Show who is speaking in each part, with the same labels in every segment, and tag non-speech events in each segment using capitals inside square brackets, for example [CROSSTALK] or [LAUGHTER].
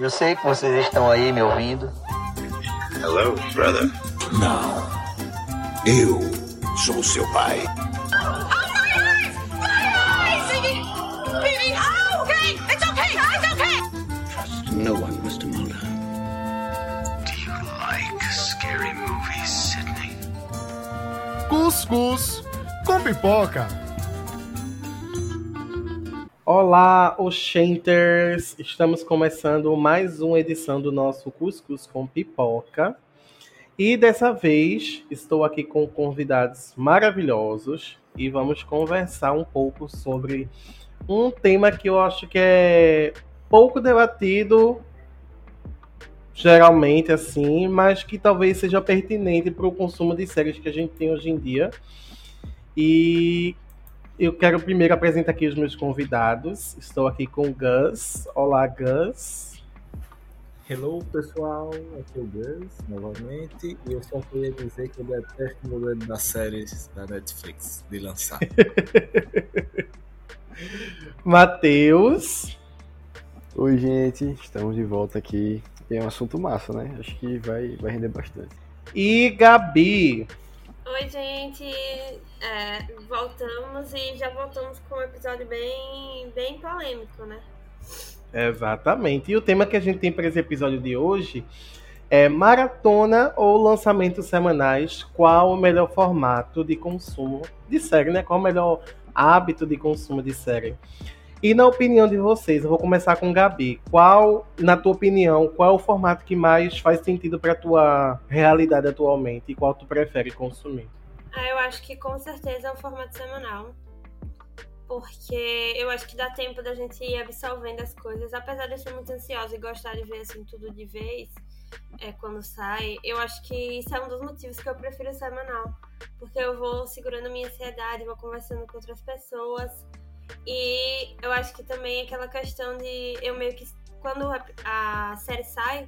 Speaker 1: Eu sei que vocês estão aí me ouvindo.
Speaker 2: Hello, brother.
Speaker 3: Não. Eu sou seu pai.
Speaker 2: Trust no one, Mr. Mulder.
Speaker 3: Do you like scary movies, Sidney?
Speaker 4: Cuscuz com pipoca.
Speaker 5: Olá, Oxenters! Estamos começando mais uma edição do nosso Cuscuz com Pipoca. E dessa vez estou aqui com convidados maravilhosos e vamos conversar um pouco sobre um tema que eu acho que é pouco debatido geralmente assim, mas que talvez seja pertinente para o consumo de séries que a gente tem hoje em dia. E eu quero primeiro apresentar aqui os meus convidados. Estou aqui com o Gus. Olá, Gus.
Speaker 6: Hello pessoal, aqui é o Gus novamente e eu só queria dizer que eu detesto o modelo das séries da Netflix de lançar. [LAUGHS]
Speaker 5: Matheus.
Speaker 7: Oi, gente, estamos de volta aqui. É um assunto massa, né? Acho que vai, vai render bastante.
Speaker 5: E Gabi.
Speaker 8: Oi, gente. É, voltamos e já voltamos com um episódio bem, bem polêmico, né?
Speaker 5: Exatamente. E o tema que a gente tem para esse episódio de hoje é maratona ou lançamentos semanais. Qual o melhor formato de consumo de série, né? Qual o melhor hábito de consumo de série? E na opinião de vocês, eu vou começar com Gabi. Qual, na tua opinião, qual é o formato que mais faz sentido para tua realidade atualmente e qual tu prefere consumir?
Speaker 8: Ah, eu acho que com certeza é o formato semanal. Porque eu acho que dá tempo da gente ir absorvendo as coisas. Apesar de eu ser muito ansiosa e gostar de ver assim tudo de vez, é, quando sai, eu acho que isso é um dos motivos que eu prefiro o semanal. Porque eu vou segurando minha ansiedade, vou conversando com outras pessoas. E eu acho que também aquela questão de eu meio que. Quando a, a série sai,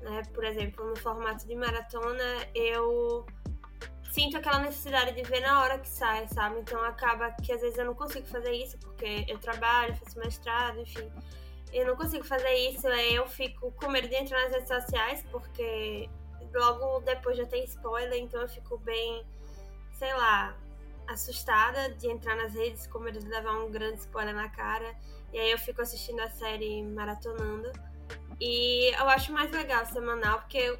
Speaker 8: né, por exemplo, no formato de maratona, eu sinto aquela necessidade de ver na hora que sai, sabe? Então acaba que às vezes eu não consigo fazer isso porque eu trabalho, faço mestrado, enfim. Eu não consigo fazer isso, aí eu fico com medo de entrar nas redes sociais porque logo depois já tem spoiler, então eu fico bem, sei lá, assustada de entrar nas redes com medo de levar um grande spoiler na cara. E aí eu fico assistindo a série maratonando. E eu acho mais legal semanal, porque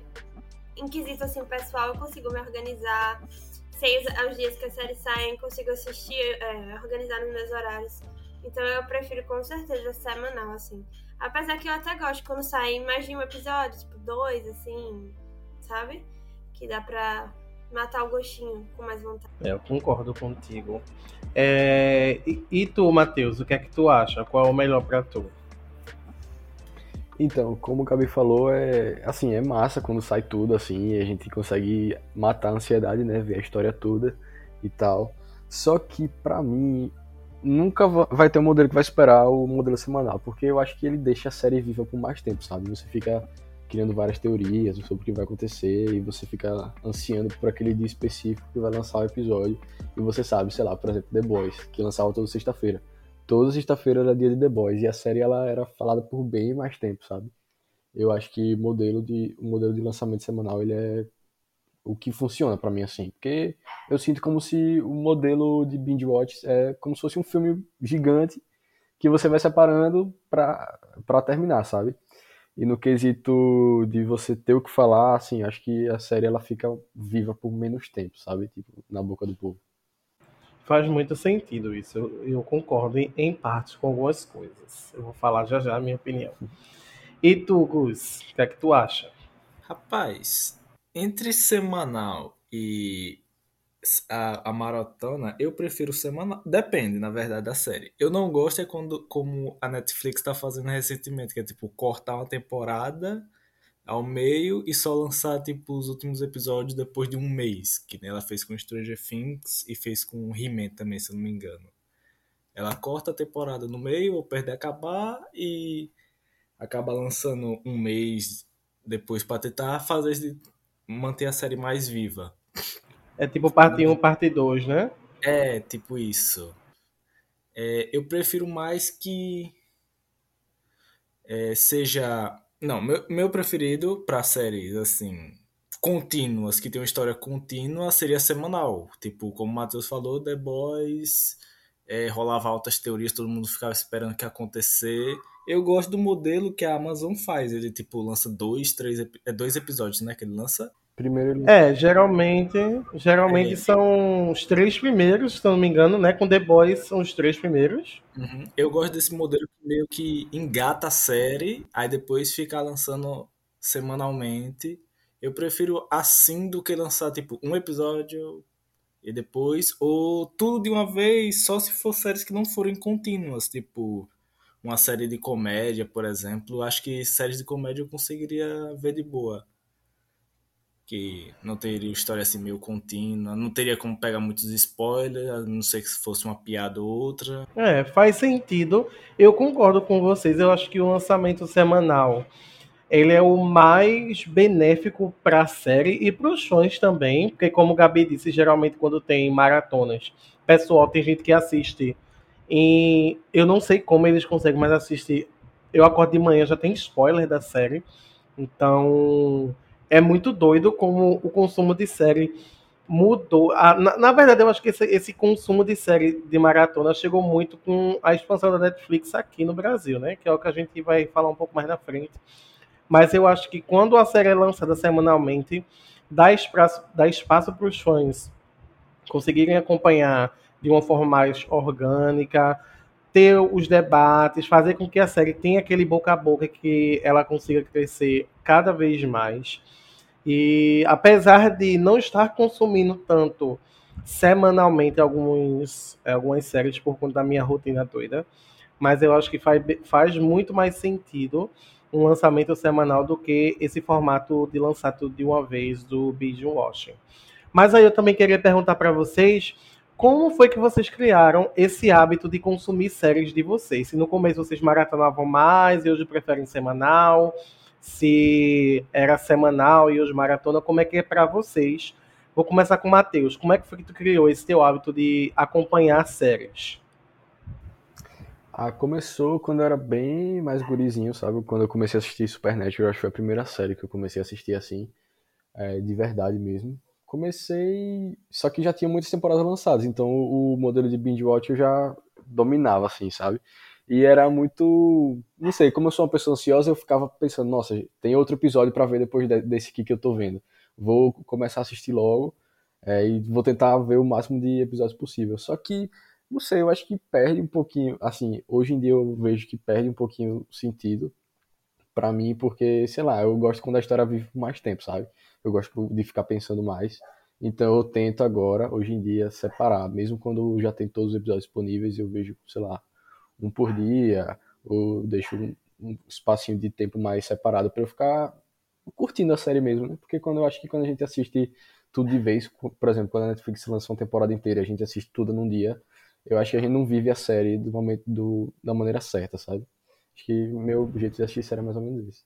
Speaker 8: em quesito assim, pessoal, eu consigo me organizar. Sei os, os dias que a série sai, consigo assistir, é, organizar nos meus horários. Então eu prefiro com certeza semanal, assim. Apesar que eu até gosto quando sai mais de um episódio, tipo dois, assim, sabe? Que dá pra matar o gostinho com mais vontade.
Speaker 5: É, eu concordo contigo. É, e, e tu, Matheus, o que é que tu acha? Qual é o melhor pra tu?
Speaker 7: Então, como o Gabi falou, é assim, é massa quando sai tudo assim, e a gente consegue matar a ansiedade, né, ver a história toda e tal. Só que pra mim nunca vai ter um modelo que vai esperar o modelo semanal, porque eu acho que ele deixa a série viva por mais tempo, sabe? Você fica criando várias teorias sobre o que vai acontecer e você fica ansiando por aquele dia específico que vai lançar o episódio e você sabe, sei lá, por exemplo, The Boys, que lançava toda sexta-feira. Toda sexta-feira era dia de The Boys e a série ela era falada por bem mais tempo, sabe? Eu acho que modelo de o modelo de lançamento semanal ele é o que funciona para mim assim, porque eu sinto como se o modelo de binge watch é como se fosse um filme gigante que você vai separando para terminar, sabe? E no quesito de você ter o que falar, assim, acho que a série ela fica viva por menos tempo, sabe? Tipo, na boca do povo.
Speaker 5: Faz muito sentido isso. Eu, eu concordo em, em partes com algumas coisas. Eu vou falar já já a minha opinião. E tu, Gus, o que é que tu acha?
Speaker 6: Rapaz, entre semanal e a, a, maratona, eu prefiro semanal. Depende, na verdade, da série. Eu não gosto é quando, como a Netflix tá fazendo recentemente, que é tipo cortar uma temporada ao meio e só lançar tipo os últimos episódios depois de um mês, que ela fez com Stranger Things e fez com He-Man também, se eu não me engano. Ela corta a temporada no meio, ou perde acabar e acaba lançando um mês depois para tentar fazer manter a série mais viva.
Speaker 5: É tipo parte 1, parte 2, né?
Speaker 6: É, tipo isso. É, eu prefiro mais que é, seja Não, meu, meu preferido pra séries, assim, contínuas, que tem uma história contínua, seria semanal. Tipo, como o Matheus falou, The Boys, é, rolava altas teorias, todo mundo ficava esperando que acontecer. Eu gosto do modelo que a Amazon faz. Ele, tipo, lança dois, três, é dois episódios, né? Que ele lança.
Speaker 7: Primeiro ele...
Speaker 5: É, geralmente, geralmente
Speaker 6: É.
Speaker 5: são os três primeiros, se eu não me engano, né? Com The Boys são os três primeiros.
Speaker 6: Uhum. Eu gosto desse modelo que meio que engata a série, aí depois fica lançando semanalmente. Eu prefiro assim do que lançar, tipo, um episódio e depois, ou tudo de uma vez, só se for séries que não forem contínuas, tipo uma série de comédia, por exemplo. Acho que séries de comédia eu conseguiria ver de boa. Que não teria história assim meio contínua, não teria como pegar muitos spoilers, a não ser que fosse uma piada ou outra.
Speaker 5: É, faz sentido. Eu concordo com vocês. Eu acho que o lançamento semanal ele é o mais benéfico para a série e para os fãs também, porque como o Gabi disse, geralmente quando tem maratonas, pessoal, tem gente que assiste e eu não sei como eles conseguem, mas assistir. Eu acordo de manhã já tem spoiler da série, então é muito doido como o consumo de série mudou. Ah, Na, na verdade, eu acho que esse, esse consumo de série de maratona chegou muito com a expansão da Netflix aqui no Brasil, né? Que é o que a gente vai falar um pouco mais na frente. Mas eu acho que quando a série é lançada semanalmente, dá espaço, dá espaço para os fãs conseguirem acompanhar de uma forma mais orgânica, ter os debates, fazer com que a série tenha aquele boca a boca que ela consiga crescer cada vez mais. E apesar de não estar consumindo tanto semanalmente alguns, algumas séries por conta da minha rotina doida, mas eu acho que faz, faz muito mais sentido um lançamento semanal do que esse formato de lançar tudo de uma vez do binge watching. Mas aí eu também queria perguntar para vocês como foi que vocês criaram esse hábito de consumir séries de vocês? Se no começo vocês maratonavam mais e hoje preferem semanal, se era semanal e hoje maratona, como é que é para vocês? Vou começar com o Matheus. Como é que foi que tu criou esse teu hábito de acompanhar séries?
Speaker 7: Ah, começou quando eu era bem mais gurizinho, sabe? Quando eu comecei a assistir Supernatural, acho que foi a primeira série que eu comecei a assistir assim, é, de verdade mesmo. Comecei, só que já tinha muitas temporadas lançadas, então o, modelo de binge watch eu já dominava assim, sabe? E era muito, não sei, como eu sou uma pessoa ansiosa, eu ficava pensando, nossa, tem outro episódio pra ver depois de- desse aqui que eu tô vendo. Vou começar a assistir logo, é, e vou tentar ver o máximo de episódios possível. Só que não sei, eu acho que perde um pouquinho, assim, hoje em dia eu vejo que perde um pouquinho o sentido pra mim, porque, sei lá, eu gosto quando a história vive mais tempo, sabe? Eu gosto de ficar pensando mais. Então eu tento agora, hoje em dia, separar. Mesmo quando já tem todos os episódios disponíveis, eu vejo, sei lá, um por dia, ou deixo um, um espacinho de tempo mais separado pra eu ficar curtindo a série mesmo, né? Porque quando eu acho que quando a gente assiste tudo de vez, por exemplo, quando a Netflix lança uma temporada inteira a gente assiste tudo num dia, eu acho que a gente não vive a série do momento do, da maneira certa, sabe? Acho que meu jeito de assistir série é mais ou menos esse.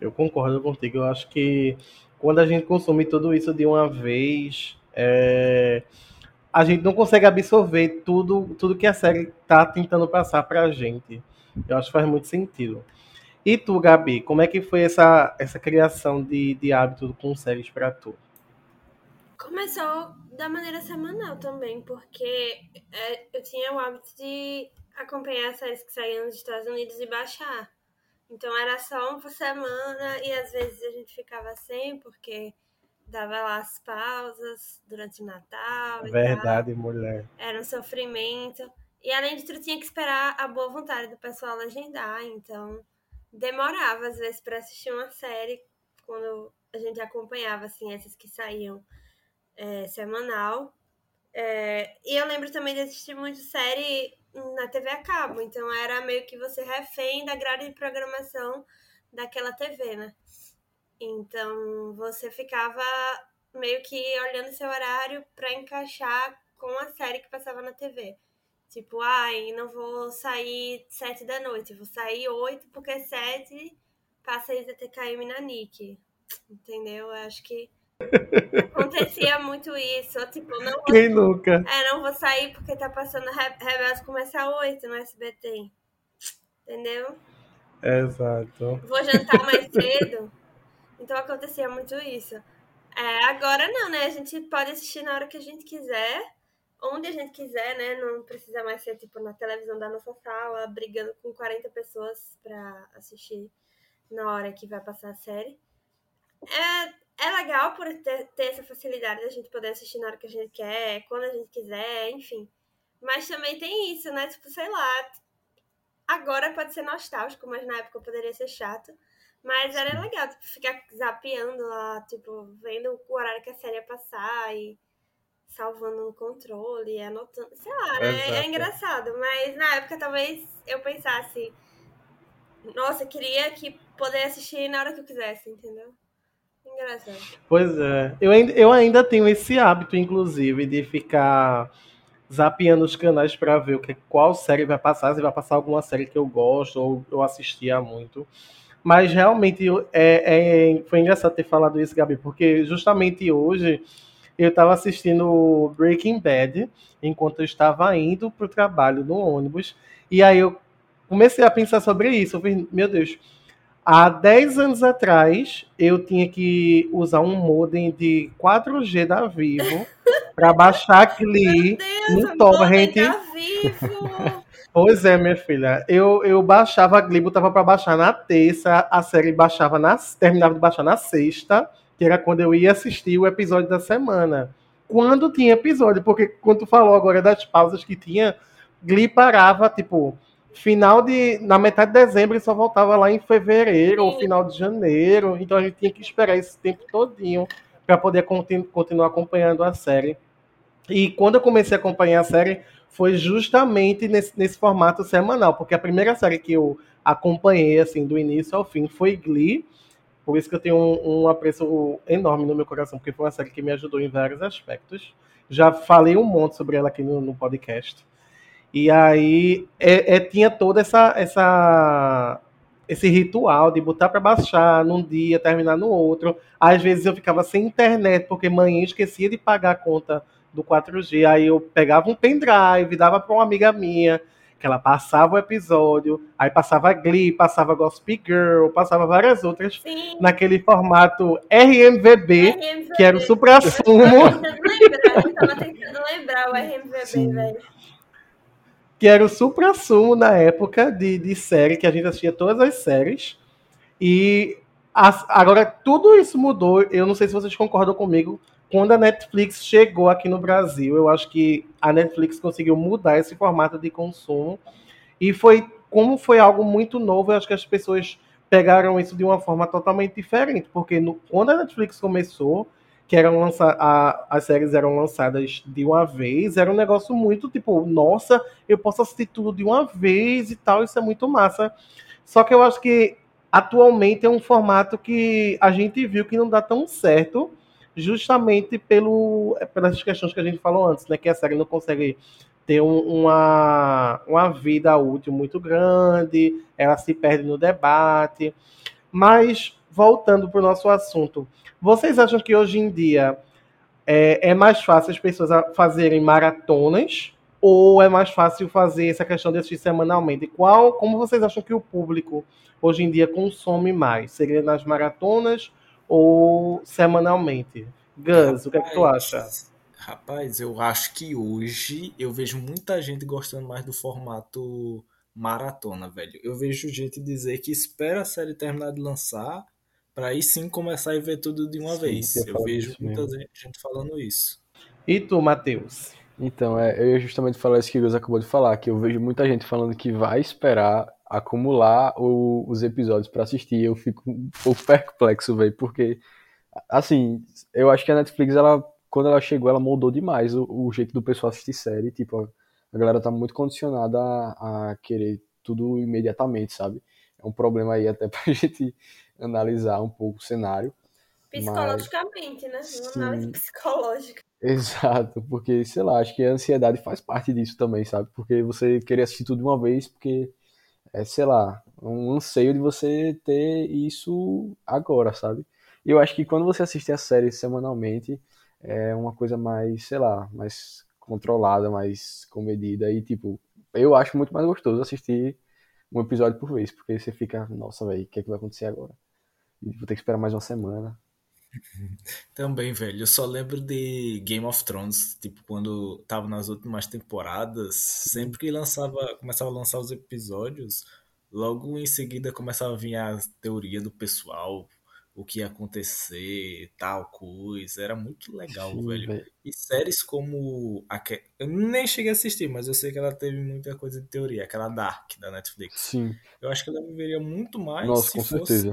Speaker 5: Eu concordo contigo. Eu acho que quando a gente consome tudo isso de uma vez, é, a gente não consegue absorver tudo, tudo que a série tá tentando passar pra gente. Eu acho que faz muito sentido. E tu, Gabi, como é que foi essa, essa criação de, de hábito com séries pra tu?
Speaker 8: Começou da maneira semanal também, porque é, eu tinha o hábito de acompanhar as séries que saíam nos Estados Unidos e baixar. Então era só um por semana e às vezes a gente ficava sem, porque dava lá as pausas durante o Natal e
Speaker 5: Verdade, mulher.
Speaker 8: tal. Era um sofrimento. E além de tudo, tinha que esperar a boa vontade do pessoal legendar, então demorava às vezes para assistir uma série quando a gente acompanhava assim essas que saíam é, semanal. É, e eu lembro também de assistir muito série na TV a cabo, então era meio que você refém da grade de programação daquela TV, né? Então você ficava meio que olhando seu horário para encaixar com a série que passava na TV. Tipo, ai, não vou sair sete da noite, vou sair oito porque sete passa a TKM na Nick. Entendeu? Eu acho que acontecia [LAUGHS] muito isso. Tipo, não vou,
Speaker 5: Quem nunca?
Speaker 8: é, não vou sair porque tá passando Re- Rebelde começa 8 no SBT. Entendeu?
Speaker 5: Exato.
Speaker 8: Vou jantar mais [LAUGHS] cedo. Então acontecia muito isso. É, agora não, né? A gente pode assistir na hora que a gente quiser, onde a gente quiser, né? Não precisa mais ser tipo na televisão da nossa sala, brigando com 40 pessoas pra assistir na hora que vai passar a série. É, é legal por ter, ter essa facilidade da gente poder assistir na hora que a gente quer, quando a gente quiser, enfim. Mas também tem isso, né? Tipo, sei lá. Agora pode ser nostálgico, mas na época poderia ser chato. Mas era legal, tipo, ficar zapeando lá, tipo, vendo o horário que a série ia passar e salvando no controle, anotando. Sei lá, né? É engraçado. Mas na época talvez eu pensasse, nossa, queria que poder assistir na hora que eu quisesse, entendeu? Engraçado.
Speaker 5: Pois é. Eu ainda, eu ainda tenho esse hábito, inclusive, de ficar zapeando os canais pra ver o que, qual série vai passar, se vai passar alguma série que eu gosto ou eu assistia muito. Mas realmente é, é- foi engraçado ter falado isso, Gabi, porque justamente hoje eu estava assistindo Breaking Bad enquanto eu estava indo pro trabalho no ônibus. E aí eu comecei a pensar sobre isso. Eu falei, meu Deus, há 10 anos atrás eu tinha que usar um modem de 4G da Vivo para baixar Glee
Speaker 8: Meu
Speaker 5: no torrent. [LAUGHS] Pois é, minha filha. Eu, eu baixava a Glee, botava pra baixar na terça, a série baixava na, terminava de baixar na sexta, que era quando eu ia assistir o episódio da semana. Quando tinha episódio, porque quando tu falou agora das pausas que tinha, Glee parava, tipo, final de. na metade de dezembro e só voltava lá em fevereiro ou
Speaker 8: Sim.
Speaker 5: final de janeiro. Então a gente tinha que esperar esse tempo todinho para poder continu- continuar acompanhando a série. E quando eu comecei a acompanhar a série, foi justamente nesse, nesse formato semanal, porque a primeira série que eu acompanhei, assim, do início ao fim, foi Glee. Por isso que eu tenho um, um apreço enorme no meu coração, porque foi uma série que me ajudou em vários aspectos. Já falei um monte sobre ela aqui no, no podcast. E aí é, é- tinha toda essa, essa esse ritual de botar para baixar num dia, terminar no outro. Às vezes eu ficava sem internet, porque manhã esquecia de pagar a conta do 4G. Aí eu pegava um pendrive, dava para uma amiga minha, que ela passava o episódio, aí passava Glee, passava Gossip Girl, passava várias outras
Speaker 8: Sim,
Speaker 5: naquele formato RMVB,
Speaker 8: RMVB.
Speaker 5: que era o supra-sumo, [LAUGHS]
Speaker 8: eu tava tentando lembrar o RMVB,
Speaker 7: Sim.
Speaker 8: velho.
Speaker 5: que era o supra-sumo na época de, de série, que a gente assistia todas as séries. E as- agora tudo isso mudou. Eu não sei se vocês concordam comigo. Quando a Netflix chegou aqui no Brasil, eu acho que a Netflix conseguiu mudar esse formato de consumo. E foi como foi algo muito novo, eu acho que as pessoas pegaram isso de uma forma totalmente diferente. Porque no- quando a Netflix começou, que eram lança, a- as séries eram lançadas de uma vez, era um negócio muito tipo, nossa, eu posso assistir tudo de uma vez e tal, isso é muito massa. Só que eu acho que atualmente é um formato que a gente viu que não dá tão certo, justamente pelo, pelas questões que a gente falou antes, né? Que a série não consegue ter um- uma, uma vida útil muito grande, ela se perde no debate. Mas, voltando para o nosso assunto, vocês acham que hoje em dia é, é mais fácil as pessoas fazerem maratonas ou é mais fácil fazer essa questão de assistir semanalmente? Qual, como vocês acham que o público hoje em dia consome mais? Seria nas maratonas ou semanalmente? Gus, o que é que tu acha?
Speaker 6: Rapaz, eu acho que hoje eu vejo muita gente gostando mais do formato maratona, velho. Eu vejo gente dizer que espera a série terminar de lançar pra aí sim começar a ver tudo de uma
Speaker 7: Sim,
Speaker 6: vez.
Speaker 7: eu
Speaker 6: Eu vejo muita
Speaker 7: mesmo.
Speaker 6: gente gente falando isso.
Speaker 5: E tu, Matheus?
Speaker 7: Então, é, eu ia justamente falar isso que o Gus acabou de falar, que eu vejo muita gente falando que vai esperar acumular o- os episódios pra assistir. Eu fico um pouco perplexo, velho, porque, assim, eu acho que a Netflix, ela, quando ela chegou, ela moldou demais o, o jeito do pessoal assistir série. Tipo, a, a galera tá muito condicionada a, a querer tudo imediatamente, sabe? É um problema aí até [LAUGHS] pra gente analisar um pouco o cenário.
Speaker 8: Psicologicamente, né? Uma análise psicológica.
Speaker 7: Exato, porque, sei lá, acho que a ansiedade faz parte disso também, sabe? Porque você querer assistir tudo de uma vez, porque é, sei lá, um anseio de você ter isso agora, sabe? E eu acho que quando você assiste a série semanalmente, é uma coisa mais, sei lá, mais controlada, mais comedida e, tipo, eu acho muito mais gostoso assistir um episódio por vez, porque você fica, nossa, velho, o que é que vai acontecer agora? Vou ter que esperar mais uma semana.
Speaker 6: Também, velho. Eu só lembro de Game of Thrones, tipo, quando tava nas últimas temporadas, sempre que lançava, começava a lançar os episódios, logo em seguida começava a vir a teoria do pessoal, o que ia acontecer, tal coisa. Era muito legal,
Speaker 7: Sim,
Speaker 6: velho.
Speaker 7: velho.
Speaker 6: E séries como. aque- Eu nem cheguei a assistir, mas eu sei que ela teve muita coisa de teoria, aquela Dark da Netflix.
Speaker 7: Sim.
Speaker 6: Eu acho que ela viveria muito mais
Speaker 7: Nossa,
Speaker 6: se
Speaker 7: com
Speaker 6: fosse
Speaker 7: certeza.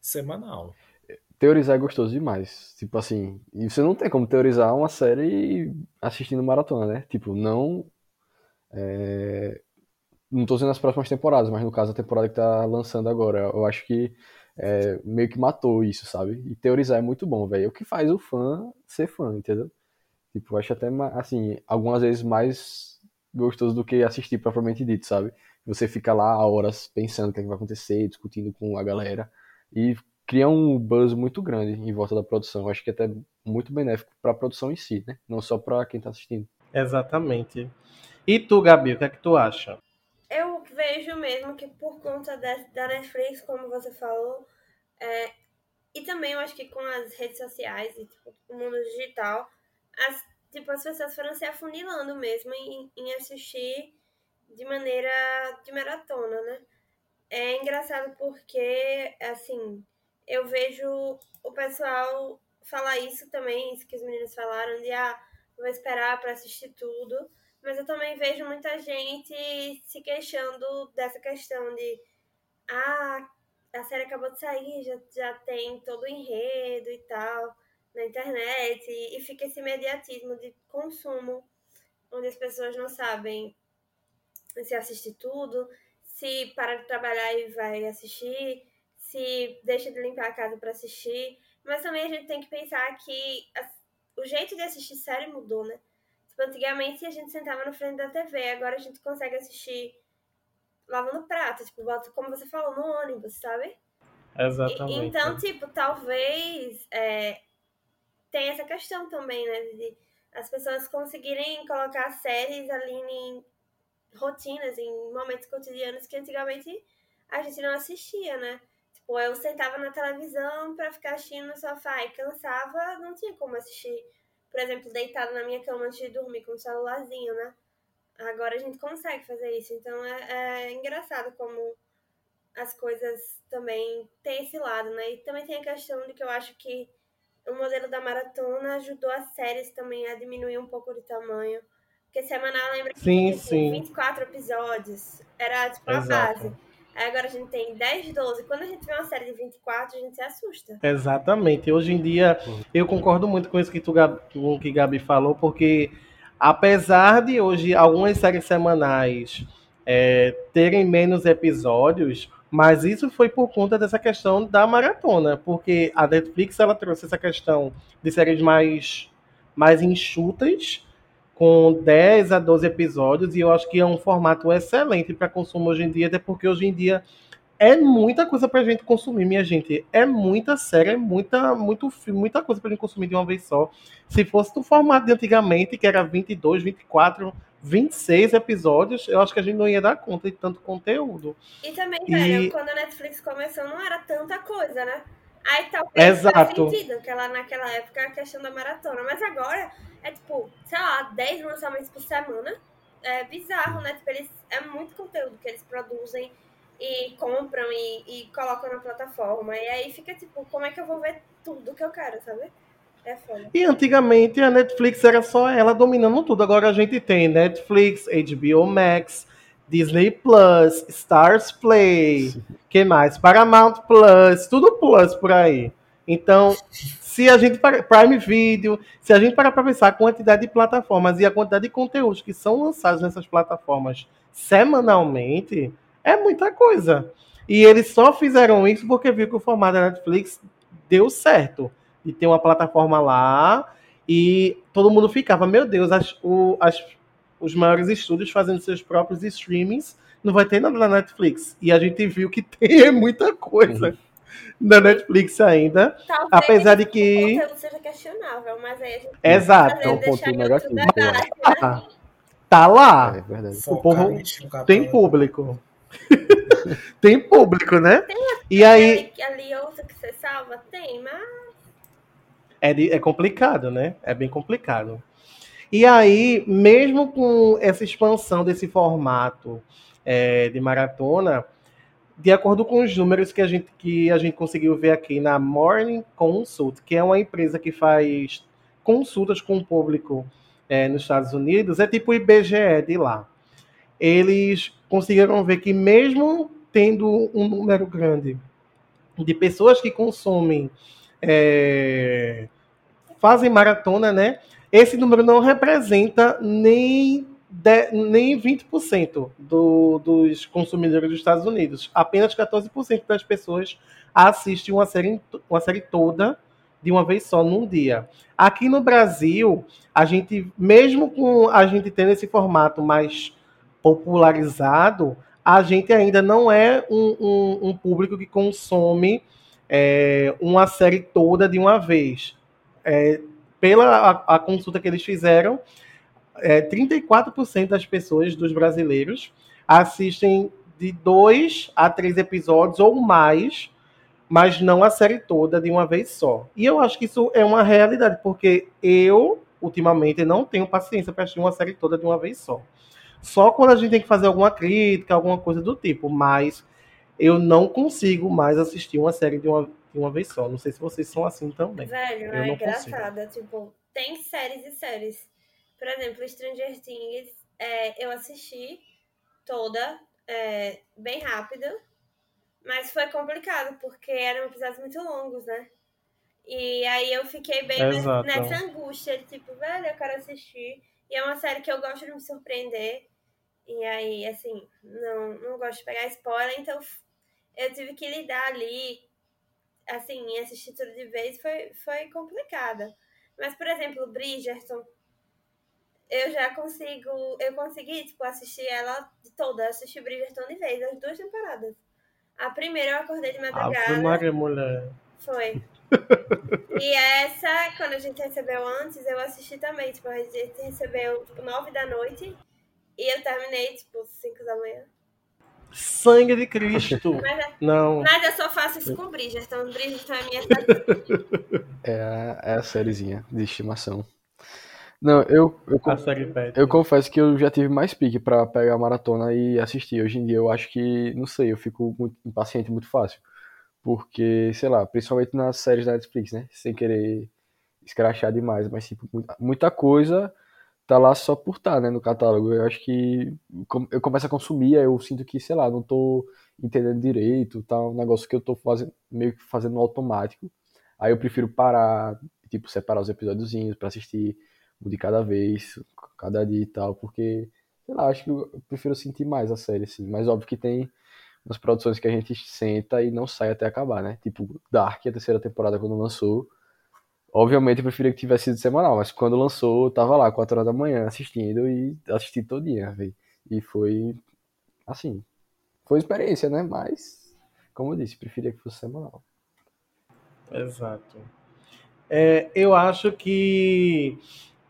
Speaker 6: semanal.
Speaker 7: Teorizar é gostoso demais. Tipo assim, e você não tem como teorizar uma série assistindo maratona, né? Tipo, não. é, Não tô dizendo as próximas temporadas, mas no caso a temporada que tá lançando agora. Eu acho que é, meio que matou isso, sabe? E teorizar é muito bom, velho. É o que faz o fã ser fã, entendeu? Tipo, eu acho até, assim, algumas vezes mais gostoso do que assistir propriamente dito, sabe? Você fica lá horas pensando o que é que vai acontecer, discutindo com a galera e cria um buzz muito grande em volta da produção. Eu acho que é até muito benéfico para a produção em si, né? Não só para quem tá assistindo.
Speaker 5: Exatamente. E tu, Gabi, o que é que tu acha?
Speaker 8: Eu vejo mesmo que por conta da, da Netflix, como você falou, é, e também eu acho que com as redes sociais e tipo, o mundo digital, as, tipo, as pessoas foram se afunilando mesmo em, em assistir de maneira de maratona, né? É engraçado porque, assim, eu vejo o pessoal falar isso também, isso que os meninos falaram, de ah, vou esperar para assistir tudo. Mas eu também vejo muita gente se queixando dessa questão de ah, a série acabou de sair, já, já tem todo o enredo e tal na internet, e, e fica esse imediatismo de consumo, onde as pessoas não sabem se assistir tudo, se para de trabalhar e vai assistir, se deixa de limpar a casa para assistir. Mas também a gente tem que pensar que as- o jeito de assistir série mudou, né? Tipo, antigamente a gente sentava na frente da TV, agora a gente consegue assistir lavando prato, tipo, bota, como você falou, no ônibus, sabe? E-
Speaker 5: Exatamente.
Speaker 8: Então, tipo, talvez é, tenha essa questão também, né? De as pessoas conseguirem colocar séries ali em rotinas, em momentos cotidianos que antigamente a gente não assistia, né? Tipo, eu sentava na televisão pra ficar assistindo no sofá e cansava, não tinha como assistir, por exemplo, deitado na minha cama antes de dormir com o celularzinho, né? Agora a gente consegue fazer isso. Então é, é engraçado como as coisas também têm esse lado, né? E também tem a questão de que eu acho que o modelo da maratona ajudou as séries também a diminuir um pouco de tamanho. Porque semanal lembra que
Speaker 5: Sim,
Speaker 8: tinha tipo,
Speaker 5: sim.
Speaker 8: 24 episódios. Era tipo a
Speaker 5: Exato.
Speaker 8: base. Agora a gente tem 10, 12. Quando a gente vê uma série de 24, a gente se assusta.
Speaker 5: Exatamente. Hoje em dia, eu concordo muito com isso que tu, com que Gabi falou, porque apesar de hoje algumas séries semanais é, terem menos episódios, mas isso foi por conta dessa questão da maratona, porque a Netflix ela trouxe essa questão de séries mais, mais enxutas, com 10 a 12 episódios, e eu acho que é um formato excelente para consumo hoje em dia, até porque hoje em dia é muita coisa pra gente consumir, minha gente. É muita série, é muita, muito filme, muita coisa pra gente consumir de uma vez só. Se fosse do formato de antigamente, que era 22, 24, 26 episódios, eu acho que a gente não ia dar conta de tanto conteúdo.
Speaker 8: E também,
Speaker 5: E-
Speaker 8: velho, quando a Netflix começou, não era tanta coisa, né? Aí talvez
Speaker 5: Exato.
Speaker 8: faz sentido, porque lá naquela época a questão da maratona. Mas agora é tipo, sei lá, 10 lançamentos por semana. É bizarro, né? Tipo, eles, é muito conteúdo que eles produzem e compram e, e colocam na plataforma. E aí fica tipo, como é que eu vou ver tudo que eu quero, sabe? É foda.
Speaker 5: E antigamente a Netflix era só ela dominando tudo. Agora a gente tem Netflix, HBO Max, Disney Plus, Stars Play, que mais? Paramount Plus, tudo Plus por aí. Então, se a gente Prime Video, se a gente parar para pensar a quantidade de plataformas e a quantidade de conteúdos que são lançados nessas plataformas semanalmente, é muita coisa. E eles só fizeram isso porque viu que o formato da Netflix deu certo. E tem uma plataforma lá e todo mundo ficava, meu Deus, as- o- as- os maiores estúdios fazendo seus próprios streamings, não vai ter nada na Netflix. E a gente viu que [LAUGHS] tem muita coisa na Netflix ainda.
Speaker 8: Talvez
Speaker 5: Apesar de
Speaker 8: o
Speaker 5: que.
Speaker 8: conteúdo seja questionável, mas aí a gente
Speaker 5: Exato.
Speaker 8: precisa
Speaker 7: É um
Speaker 8: outro
Speaker 7: negativo,
Speaker 8: né?
Speaker 5: Ah, tá lá.
Speaker 7: É verdade.
Speaker 5: O povo
Speaker 6: o
Speaker 5: Tem público. [LAUGHS] tem público, né? E aí.
Speaker 8: Ali, ali outra que você salva? Tem, mas.
Speaker 5: É, de- é complicado, né? É bem complicado. E aí, mesmo com essa expansão desse formato é, de maratona, de acordo com os números que a, gente, que a gente conseguiu ver aqui na Morning Consult, que é uma empresa que faz consultas com o público é, nos Estados Unidos, é tipo o IBGE de lá. Eles conseguiram ver que mesmo tendo um número grande de pessoas que consomem é, fazem maratona, né? Esse número não representa nem, de- nem 20% do, dos consumidores dos Estados Unidos. Apenas 14% das pessoas assistem uma série, uma série toda de uma vez só num dia. Aqui no Brasil, a gente, mesmo com a gente tendo esse formato mais popularizado, a gente ainda não é um, um- um público que consome é, uma série toda de uma vez. É, pela a, a consulta que eles fizeram, é, 34% das pessoas, dos brasileiros, assistem de dois a três episódios ou mais, mas não a série toda de uma vez só. E eu acho que isso é uma realidade, porque eu, ultimamente, não tenho paciência para assistir uma série toda de uma vez só. Só quando a gente tem que fazer alguma crítica, alguma coisa do tipo, mas eu não consigo mais assistir uma série de uma, de uma vez só. Não sei se vocês são assim também.
Speaker 8: Velho,
Speaker 5: Eu
Speaker 8: é engraçado. Tipo, tem séries e séries. Por exemplo, Stranger Things, é, eu assisti toda, é, bem rápido, mas foi complicado, porque eram episódios muito longos, né? E aí eu fiquei bem nessa-
Speaker 5: Exato.
Speaker 8: nessa angústia, tipo, velho, eu quero assistir. E é uma série que eu gosto de me surpreender. E aí, assim, não, não gosto de pegar spoiler, então eu tive que lidar ali assim, assistir tudo de vez foi, foi complicada. Mas, por exemplo, Bridgerton, eu já consigo, eu consegui, tipo, assistir ela de toda, eu assisti Bridgerton de vez, as duas temporadas. A primeira eu acordei de
Speaker 5: Ave
Speaker 8: madrugada,
Speaker 5: Maria, mulher.
Speaker 8: foi. [LAUGHS] E essa, quando a gente recebeu antes, eu assisti também, tipo, a gente recebeu, tipo, nove da noite, e eu terminei, tipo, cinco da manhã.
Speaker 5: Sangue de Cristo.
Speaker 8: Mas,
Speaker 5: Não.
Speaker 8: mas eu só faço isso com Bridgerton, Bridgerton é a minha série
Speaker 7: É a, é a sériezinha de estimação. Não, eu, eu, eu confesso que eu já tive mais pique pra pegar a maratona e assistir. Hoje em dia eu acho que, não sei, eu fico muito impaciente muito fácil. Porque, sei lá, principalmente nas séries da Netflix, né? Sem querer escrachar demais, mas tipo, muita, coisa tá lá só por estar, né, no catálogo. Eu acho que eu começo a consumir, aí eu sinto que, sei lá, não tô entendendo direito, tá um negócio que eu tô fazendo, meio que fazendo automático. Aí eu prefiro parar, tipo, separar os episódiozinhos pra assistir de cada vez, cada dia e tal, porque, sei lá, acho que eu prefiro sentir mais a série, assim. Mas óbvio que tem umas produções que a gente senta e não sai até acabar, né? Tipo, Dark, a terceira temporada, quando lançou. Obviamente eu preferia que tivesse sido semanal, mas quando lançou, eu tava lá, 4 horas da manhã, assistindo e assisti todo dia, velho. E foi, assim, foi experiência, né? Mas, como eu disse, preferia que fosse semanal.
Speaker 5: Exato. É, eu acho que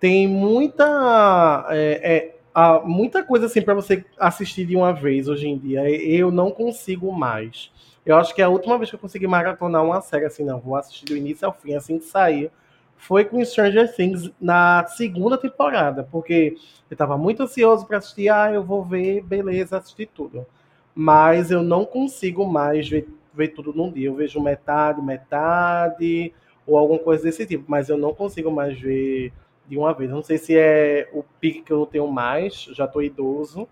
Speaker 5: tem muita, é, é, muita coisa assim para você assistir de uma vez hoje em dia. Eu não consigo mais. Eu acho que a última vez que eu consegui maratonar uma série assim, não, vou assistir do início ao fim, assim que sair, foi com Stranger Things na segunda temporada, porque eu estava muito ansioso para assistir, ah, eu vou ver, beleza, assistir tudo. Mas eu não consigo mais ver, ver tudo num dia. Eu vejo metade, metade, ou alguma coisa desse tipo, mas eu não consigo mais ver de uma vez. Não sei se é o pique que eu tenho mais, já tô idoso,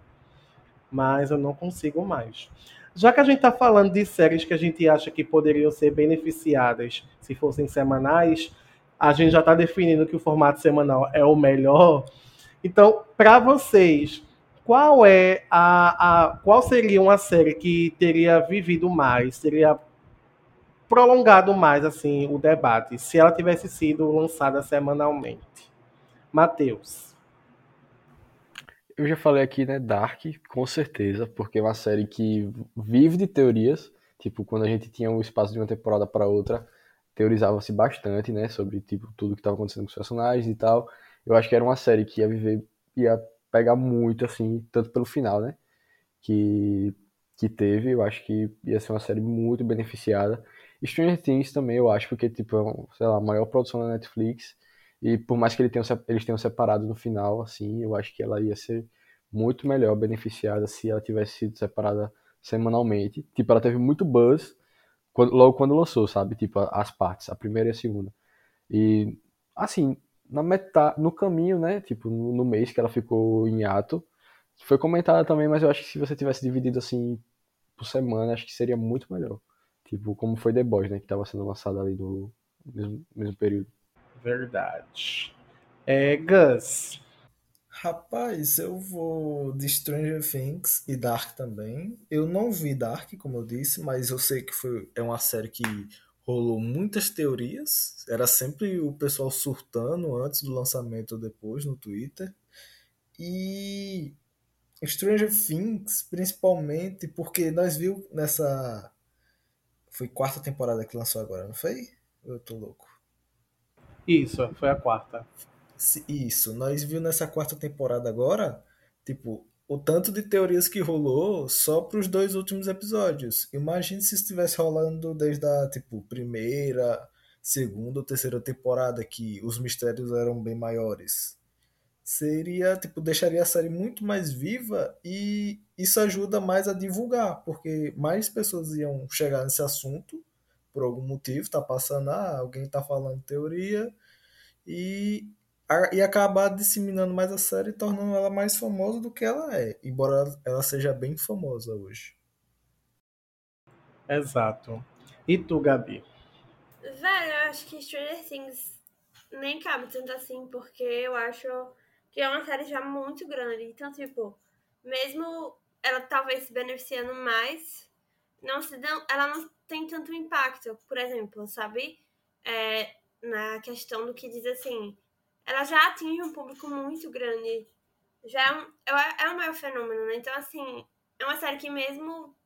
Speaker 5: mas eu não consigo mais. Já que a gente está falando de séries que a gente acha que poderiam ser beneficiadas se fossem semanais, a gente já está definindo que o formato semanal é o melhor. Então, para vocês, qual é a, a qual seria uma série que teria vivido mais, teria prolongado mais assim o debate, se ela tivesse sido lançada semanalmente? Matheus.
Speaker 7: Eu já falei aqui, né, Dark, com certeza, porque é uma série que vive de teorias. Tipo, quando a gente tinha um espaço de uma temporada para outra, teorizava-se bastante, né, sobre tipo tudo que estava acontecendo com os personagens e tal. Eu acho que era uma série que ia viver, ia pegar muito assim, tanto pelo final, né, que que teve, eu acho que ia ser uma série muito beneficiada. Stranger Things também, eu acho, porque, tipo, é, um, sei lá, a maior produção da Netflix, e por mais que ele tenham, eles tenham separado no final, assim, eu acho que ela ia ser muito melhor beneficiada se ela tivesse sido separada semanalmente. Tipo, ela teve muito buzz quando, logo quando lançou, sabe? Tipo, as partes, a primeira e a segunda. E, assim, na metade, no caminho, né? Tipo, no, mês que ela ficou em ato, foi comentada também, mas eu acho que se você tivesse dividido assim por semana, acho que seria muito melhor. Tipo, como foi The Boys, né? Que tava sendo lançado ali no mesmo, mesmo período.
Speaker 5: Verdade. É, Gus.
Speaker 6: Rapaz, eu vou de Stranger Things e Dark também. Eu não vi Dark, como eu disse, mas eu sei que foi, é uma série que rolou muitas teorias. Era sempre o pessoal surtando antes do lançamento ou depois no Twitter. E Stranger Things, principalmente porque nós viu nessa. Foi quarta temporada que lançou agora, não foi? Eu tô louco.
Speaker 5: Isso, foi a quarta.
Speaker 6: Isso, nós viu nessa quarta temporada agora, tipo, o tanto de teorias que rolou só para os dois últimos episódios. Imagine se estivesse rolando desde a, tipo, primeira, segunda ou terceira temporada que os mistérios eram bem maiores seria, tipo, deixaria a série muito mais viva e isso ajuda mais a divulgar, porque mais pessoas iam chegar nesse assunto por algum motivo, tá passando, ah, alguém tá falando teoria e, e acabar disseminando mais a série e tornando ela mais famosa do que ela é, embora ela seja bem famosa hoje.
Speaker 5: Exato. E tu, Gabi?
Speaker 8: Velho, eu acho que Stranger Things nem cabe tanto assim, porque eu acho que é uma série já muito grande. Então, tipo, mesmo ela talvez se beneficiando mais, não se dão, ela não tem tanto impacto. Por exemplo, sabe? É, na questão do que diz assim, ela já atinge um público muito grande. Já é um, é, é um maior fenômeno, né? Então, assim, é uma série que mesmo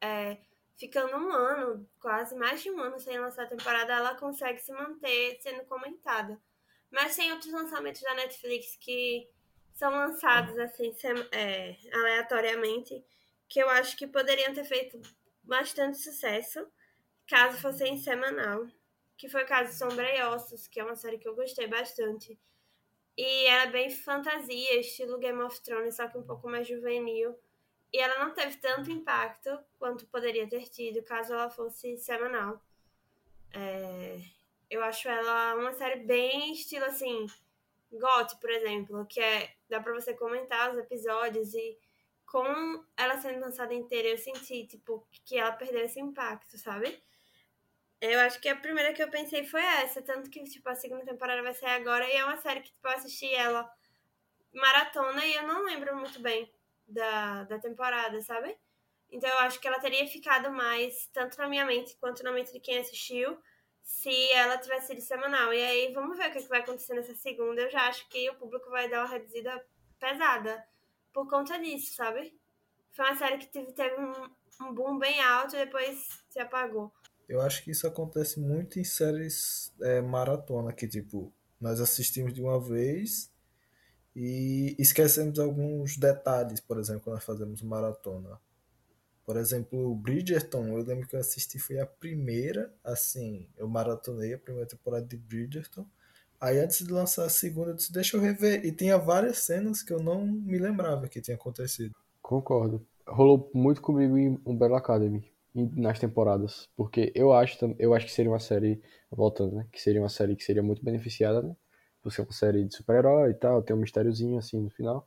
Speaker 8: é, ficando um ano, quase mais de um ano sem lançar a temporada, ela consegue se manter sendo comentada. Mas tem outros lançamentos da Netflix que são lançados assim é, aleatoriamente, que eu acho que poderiam ter feito bastante sucesso caso fossem semanal. Que foi o caso Sombra e Ossos, que é uma série que eu gostei bastante. E ela é bem fantasia, estilo Game of Thrones, só que um pouco mais juvenil. E ela não teve tanto impacto quanto poderia ter tido caso ela fosse semanal. É... Eu acho ela uma série bem estilo assim, GOT, por exemplo, que é dá para você comentar os episódios e com ela sendo lançada inteira, eu senti tipo que ela perdeu esse impacto, sabe? Eu acho que a primeira que eu pensei foi essa, tanto que tipo a segunda temporada vai sair agora e é uma série que tipo, eu assisti ela maratona e eu não lembro muito bem da, da temporada, sabe? Então eu acho que ela teria ficado mais tanto na minha mente quanto na mente de quem assistiu se ela tivesse sido semanal. E aí vamos ver o que vai acontecer nessa segunda. Eu já acho que o público vai dar uma reduzida pesada por conta disso, sabe? Foi uma série que teve, teve um, um boom bem alto e depois se apagou.
Speaker 6: Eu acho que isso acontece muito em séries é, maratona, que tipo, nós assistimos de uma vez e esquecemos alguns detalhes, por exemplo, quando nós fazemos maratona. Por exemplo, Bridgerton, eu lembro que eu assisti foi a primeira, assim, eu maratonei a primeira temporada de Bridgerton. Aí antes de lançar a segunda, eu disse, deixa eu rever. E tinha várias cenas que eu não me lembrava que tinha acontecido.
Speaker 7: Concordo. Rolou muito comigo em Umbrella Academy, nas temporadas. Porque eu acho, eu acho que seria uma série, voltando, né? Que seria uma série que seria muito beneficiada, né? Por ser uma série de super-herói e tal, tem um mistériozinho assim no final.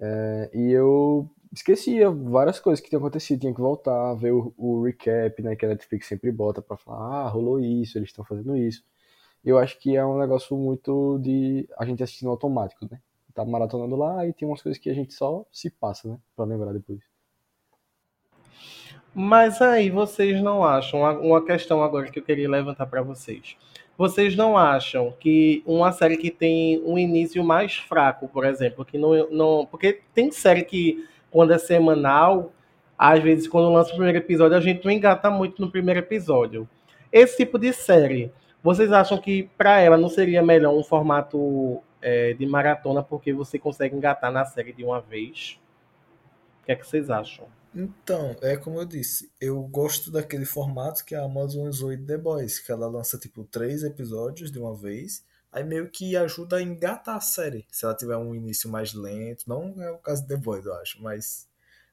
Speaker 7: É, e eu esquecia várias coisas que tinham acontecido, tinha que voltar, ver o, o recap, né, que a Netflix sempre bota pra falar, ah, rolou isso, eles estão fazendo isso. Eu acho que é um negócio muito de a gente assistindo automático, né? Tá maratonando lá e tem umas coisas que a gente só se passa, né, pra lembrar depois.
Speaker 5: Mas aí vocês não acham, uma questão agora que eu queria levantar para vocês. Vocês não acham que uma série que tem um início mais fraco, por exemplo, que não, não porque tem série que quando é semanal, às vezes quando lança o primeiro episódio, a gente não engata muito no primeiro episódio. Esse tipo de série, vocês acham que para ela não seria melhor um formato é, de maratona porque você consegue engatar na série de uma vez? O que é que vocês acham?
Speaker 6: Então, é como eu disse, eu gosto daquele formato que a Amazon usou em The Boys, que ela lança tipo três episódios de uma vez, aí meio que ajuda a engatar a série. Se ela tiver um início mais lento, não é o caso de The Boys, eu acho, mas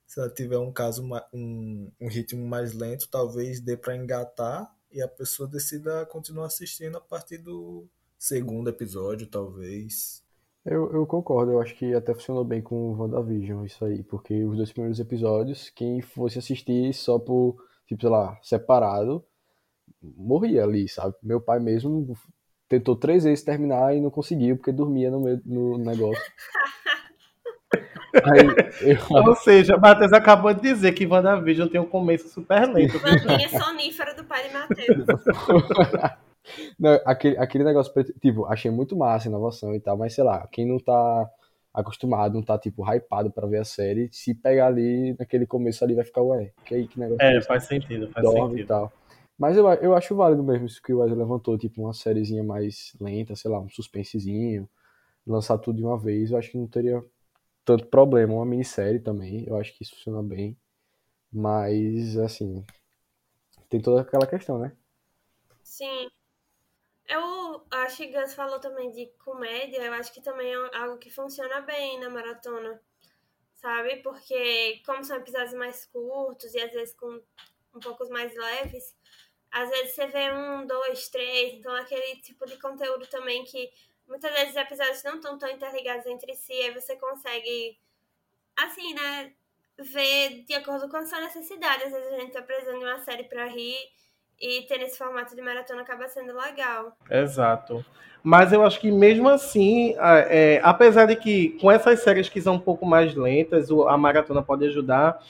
Speaker 6: se ela tiver um caso um, um ritmo mais lento, talvez dê para engatar e a pessoa decida continuar assistindo a partir do segundo episódio, talvez.
Speaker 7: Eu, eu concordo, eu acho que até funcionou bem com o WandaVision isso aí, porque os dois primeiros episódios, quem fosse assistir só por, tipo, sei lá, separado, morria ali, sabe? Meu pai mesmo tentou três vezes terminar e não conseguiu, porque dormia no, meio, no negócio. [LAUGHS]
Speaker 5: Aí, eu... [LAUGHS] Ou seja, Matheus acabou de dizer que WandaVision tem um começo super lento.
Speaker 8: Vandinha sonífera do pai de Matheus. [LAUGHS]
Speaker 7: Não, aquele, aquele negócio, tipo, achei muito massa a inovação e tal, mas sei lá, quem não tá acostumado, não tá, tipo, hypado pra ver a série, se pegar ali naquele começo ali vai ficar, ué, que aí, que negócio.
Speaker 5: É, faz sentido, faz Dorme sentido.
Speaker 7: e tal. Mas eu, eu acho válido mesmo isso que o Wesley levantou, tipo, uma sériezinha mais lenta, sei lá, um suspensezinho, lançar tudo de uma vez, eu acho que não teria tanto problema. Uma minissérie também, eu acho que isso funciona bem. Mas, assim, tem toda aquela questão, né?
Speaker 8: Sim. Eu acho que Gus falou também de comédia, eu acho que também é algo que funciona bem na maratona, sabe? Porque como são episódios mais curtos e às vezes com um pouco mais leves, às vezes você vê um, dois, três, então aquele tipo de conteúdo também que muitas vezes os episódios não estão tão interligados entre si, aí você consegue, assim, né, ver de acordo com a sua necessidade. Às vezes a gente tá precisando de uma série para rir e ter esse formato de maratona acaba sendo legal.
Speaker 5: Exato. Mas eu acho que mesmo assim, é, apesar de que com essas séries que são um pouco mais lentas, a maratona pode ajudar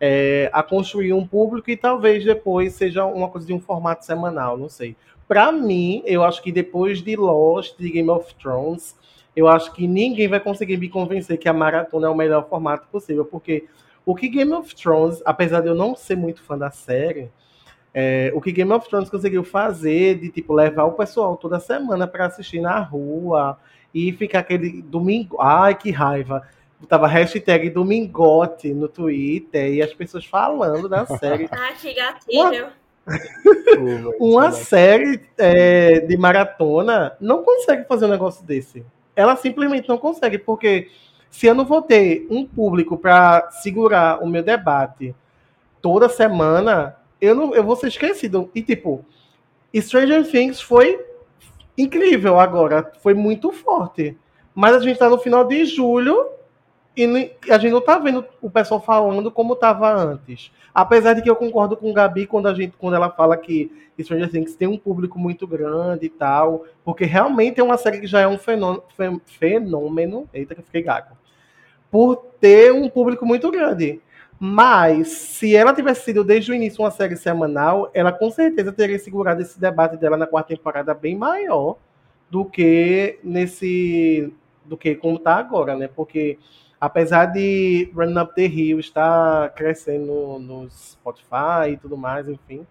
Speaker 5: é, a construir um público e talvez depois seja uma coisa de um formato semanal, não sei. Para mim, eu acho que depois de Lost, de Game of Thrones, eu acho que ninguém vai conseguir me convencer que a maratona é o melhor formato possível, porque o que Game of Thrones, apesar de eu não ser muito fã da série, é, o que Game of Thrones conseguiu fazer de tipo levar o pessoal toda semana para assistir na rua e ficar aquele domingo, ai que raiva. Tava hashtag domingote no Twitter e as pessoas falando da [LAUGHS] série.
Speaker 8: ah, que gatilho.
Speaker 5: Uma, [LAUGHS] uma série é, de maratona não consegue fazer um negócio desse. Ela simplesmente não consegue, porque se eu não vou ter um público para segurar o meu debate toda semana, eu, não, eu vou ser esquecido. E, tipo, Stranger Things foi incrível agora. Foi muito forte. Mas a gente tá no final de julho e a gente não tá vendo o pessoal falando como tava antes. Apesar de que eu concordo com o Gabi quando, a gente, quando ela fala que Stranger Things tem um público muito grande e tal. Porque realmente é uma série que já é um fenômeno. fenômeno eita, que eu fiquei gago. Por ter um público muito grande. Mas, se ela tivesse sido desde o início uma série semanal, ela com certeza teria segurado esse debate dela na quarta temporada bem maior do que nesse. do que como está agora, né? Porque apesar de Run Up the Hill estar crescendo no Spotify e tudo mais, enfim.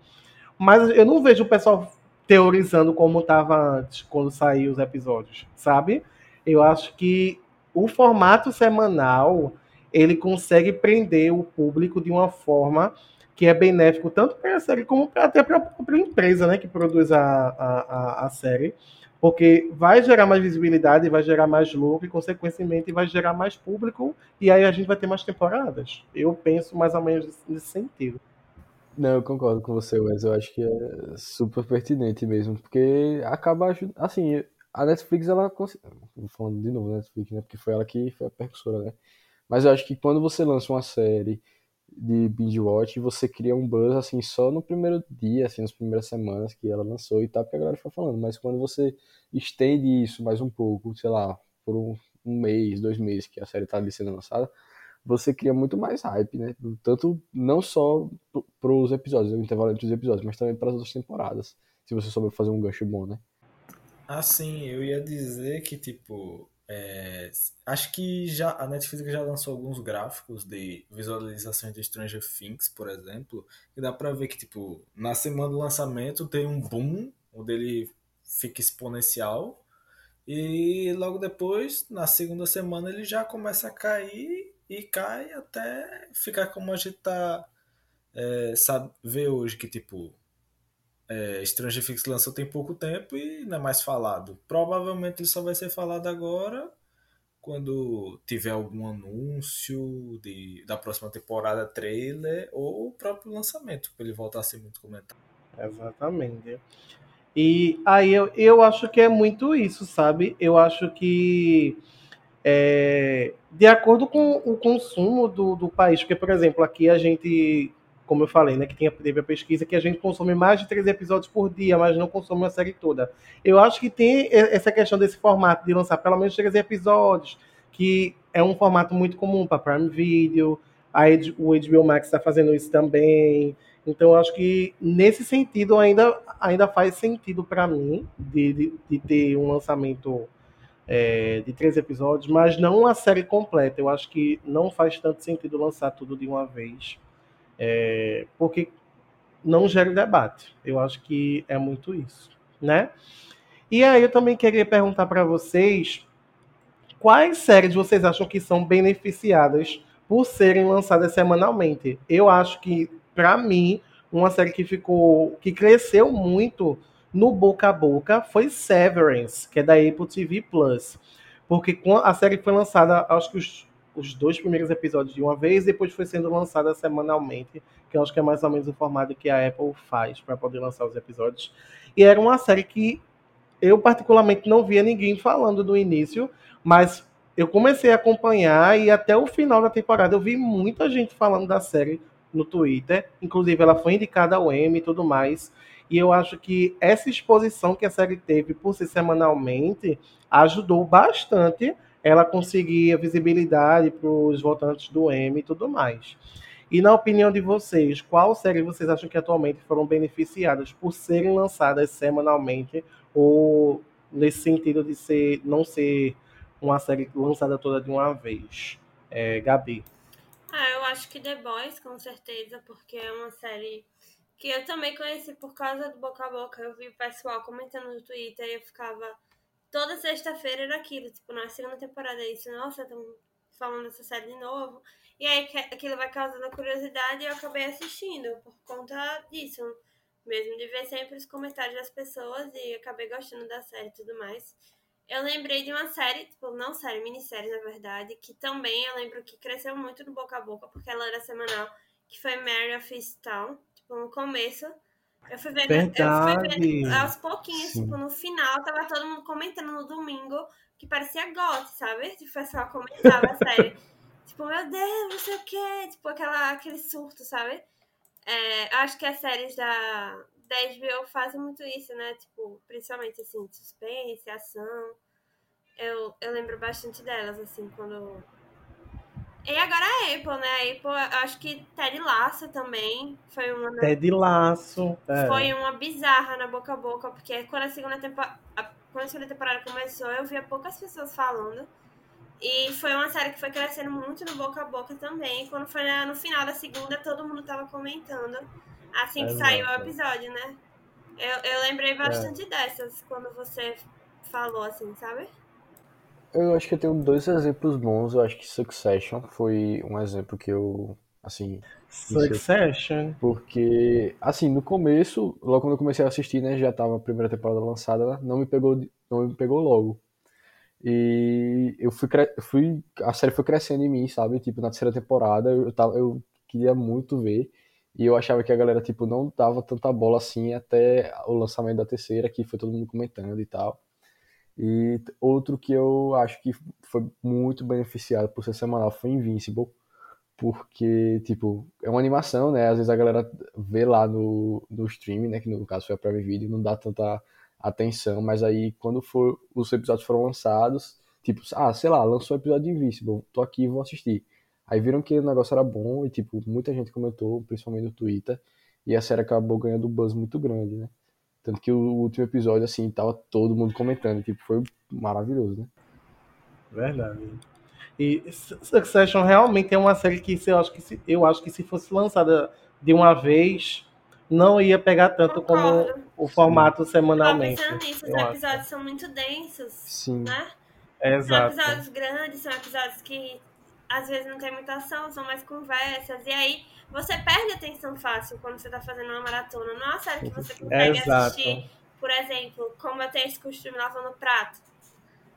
Speaker 5: Mas eu não vejo o pessoal teorizando como estava antes, quando saíram os episódios, sabe? Eu acho que o formato semanal ele consegue prender o público de uma forma que é benéfico tanto para a série como até para a própria empresa né, que produz a, a, a série, porque vai gerar mais visibilidade, vai gerar mais lucro e, consequentemente, vai gerar mais público e aí a gente vai ter mais temporadas. Eu penso mais ou menos nesse sentido.
Speaker 7: Não, eu concordo com você, Wes. Eu acho que é super pertinente mesmo, porque acaba ajudando. Assim, a Netflix, ela. Falando de novo Netflix, né? Porque foi ela que foi a percussora, né? Mas eu acho que quando você lança uma série de binge watch, você cria um buzz assim só no primeiro dia, assim, nas primeiras semanas que ela lançou e tal, porque a galera foi falando. Mas quando você estende isso mais um pouco, sei lá, por um, um mês, dois meses que a série tá ali sendo lançada, você cria muito mais hype, né? Tanto não só para os episódios, o intervalo entre os episódios, mas também para as outras temporadas. Se você souber fazer um gancho bom, né?
Speaker 6: Ah, sim, eu ia dizer que, tipo, é, acho que já a Netflix já lançou alguns gráficos de visualizações de Stranger Things, por exemplo, e dá pra ver que, tipo, na semana do lançamento tem um boom, onde ele fica exponencial, e logo depois, na segunda semana, ele já começa a cair, e cai até ficar como a gente tá. É, sabe, vê hoje que tipo. É, Stranger Things lançou tem pouco tempo e não é mais falado. Provavelmente ele só vai ser falado agora quando tiver algum anúncio de, da próxima temporada, trailer ou o próprio lançamento, para ele voltar a ser muito comentado.
Speaker 5: Exatamente. E aí eu, eu acho que é muito isso, sabe? Eu acho que é, de acordo com o consumo do, do país, porque, por exemplo, aqui a gente, como eu falei, né, que tinha, teve a pesquisa, que a gente consome mais de três episódios por dia, mas não consome a série toda. Eu acho que tem essa questão desse formato de lançar pelo menos três episódios, que é um formato muito comum para Prime Video, a, o HBO Max está fazendo isso também. Então, eu acho que nesse sentido ainda, ainda faz sentido para mim de, de, de, ter um lançamento é, de três episódios, mas não uma série completa. Eu acho que não faz tanto sentido lançar tudo de uma vez, é, porque não gera debate. Eu acho que é muito isso, né? E aí eu também queria perguntar para vocês quais séries vocês acham que são beneficiadas por serem lançadas semanalmente. Eu acho que para mim, uma série que ficou, que cresceu muito no boca a boca foi Severance, que é da Apple TV Plus. Porque a série foi lançada, acho que os, os dois primeiros episódios de uma vez, depois foi sendo lançada semanalmente, que eu acho que é mais ou menos o formato que a Apple faz para poder lançar os episódios. E era uma série que eu particularmente não via ninguém falando no início, mas eu comecei a acompanhar e até o final da temporada eu vi muita gente falando da série no Twitter. Inclusive, ela foi indicada ao Emmy e tudo mais. E eu acho que essa exposição que a série teve por ser semanalmente ajudou bastante ela conseguir a visibilidade para os votantes do Emmy e tudo mais. E na opinião de vocês, qual série vocês acham que atualmente foram beneficiadas por serem lançadas semanalmente ou nesse sentido de ser não ser uma série lançada toda de uma vez? É, Gabi.
Speaker 8: Ah, eu acho que The Boys, com certeza, porque é uma série que eu também conheci por causa do boca a boca. Eu vi o pessoal comentando no Twitter e eu ficava. Toda sexta-feira era aquilo, tipo, na segunda temporada é isso, nossa, estão falando dessa série de novo. E aí aquilo vai causando curiosidade e eu acabei assistindo por conta disso. Mesmo de ver sempre os comentários das pessoas e acabei gostando da série e tudo mais. Eu lembrei de uma série, tipo, não série, minissérie, na verdade, que também eu lembro que cresceu muito no boca a boca, porque ela era semanal, que foi Mary of Easttown. Tipo, no começo, eu fui vendo,
Speaker 5: Verdade.
Speaker 8: eu fui vendo aos pouquinhos, Sim. tipo, no final, tava todo mundo comentando no domingo, que parecia goth, sabe? Tipo, o pessoal comentava [LAUGHS] a série. tipo, meu Deus, não sei o quê. Tipo, aquela, aquele surto, sabe? É, acho que as séries da, da HBO fazem muito isso, né? Tipo, principalmente assim, suspense, ação. Eu, eu lembro bastante delas, assim, quando. E agora a Apple, né? A Apple, acho que Ted Laço também foi uma.
Speaker 5: Ted Laço.
Speaker 8: É. Foi uma bizarra na boca a boca, porque quando a segunda temporada. Quando a segunda temporada começou, eu via poucas pessoas falando. E foi uma série que foi crescendo muito no boca a boca também. Quando foi no final da segunda, todo mundo tava comentando assim que Exato. saiu o episódio, né? Eu, eu lembrei bastante é. dessas quando você falou, assim, sabe?
Speaker 7: Eu acho que eu tenho dois exemplos bons. Eu acho que Succession foi um exemplo que eu, assim...
Speaker 5: Succession?
Speaker 7: Porque, assim, no começo, logo quando eu comecei a assistir, né, já tava a primeira temporada lançada, não me pegou, não me pegou logo. E eu fui, fui a série foi crescendo em mim, sabe? Tipo, na terceira temporada eu, tava, eu queria muito ver. E eu achava que a galera, tipo, não dava tanta bola assim até o lançamento da terceira, que foi todo mundo comentando e tal. E outro que eu acho que foi muito beneficiado por ser semanal foi Invincible, porque, tipo, é uma animação, né? Às vezes a galera vê lá no, no streaming, né? Que no caso foi a Prime Video, não dá tanta atenção, mas aí quando for, os episódios foram lançados, tipo, ah, sei lá, lançou o episódio de Invincible, tô aqui vou assistir. Aí viram que o negócio era bom e, tipo, muita gente comentou, principalmente no Twitter, e a série acabou ganhando um buzz muito grande, né? Tanto que o último episódio, assim, tava todo mundo comentando, tipo, foi maravilhoso, né?
Speaker 5: Verdade. E Succession realmente é uma série que eu acho que se, eu acho que se fosse lançada de uma vez, não ia pegar tanto Concordo. como o formato semanalmente.
Speaker 8: Eu nisso, os episódios acho. são muito densos,
Speaker 7: Sim.
Speaker 8: né?
Speaker 5: Exato.
Speaker 8: São episódios grandes, são episódios que às vezes não tem muita ação, são mais conversas. E aí você perde atenção fácil quando você tá fazendo uma maratona. Não é uma série que você consegue
Speaker 5: Exato.
Speaker 8: assistir, por exemplo, como eu tenho esse costume lavando prato.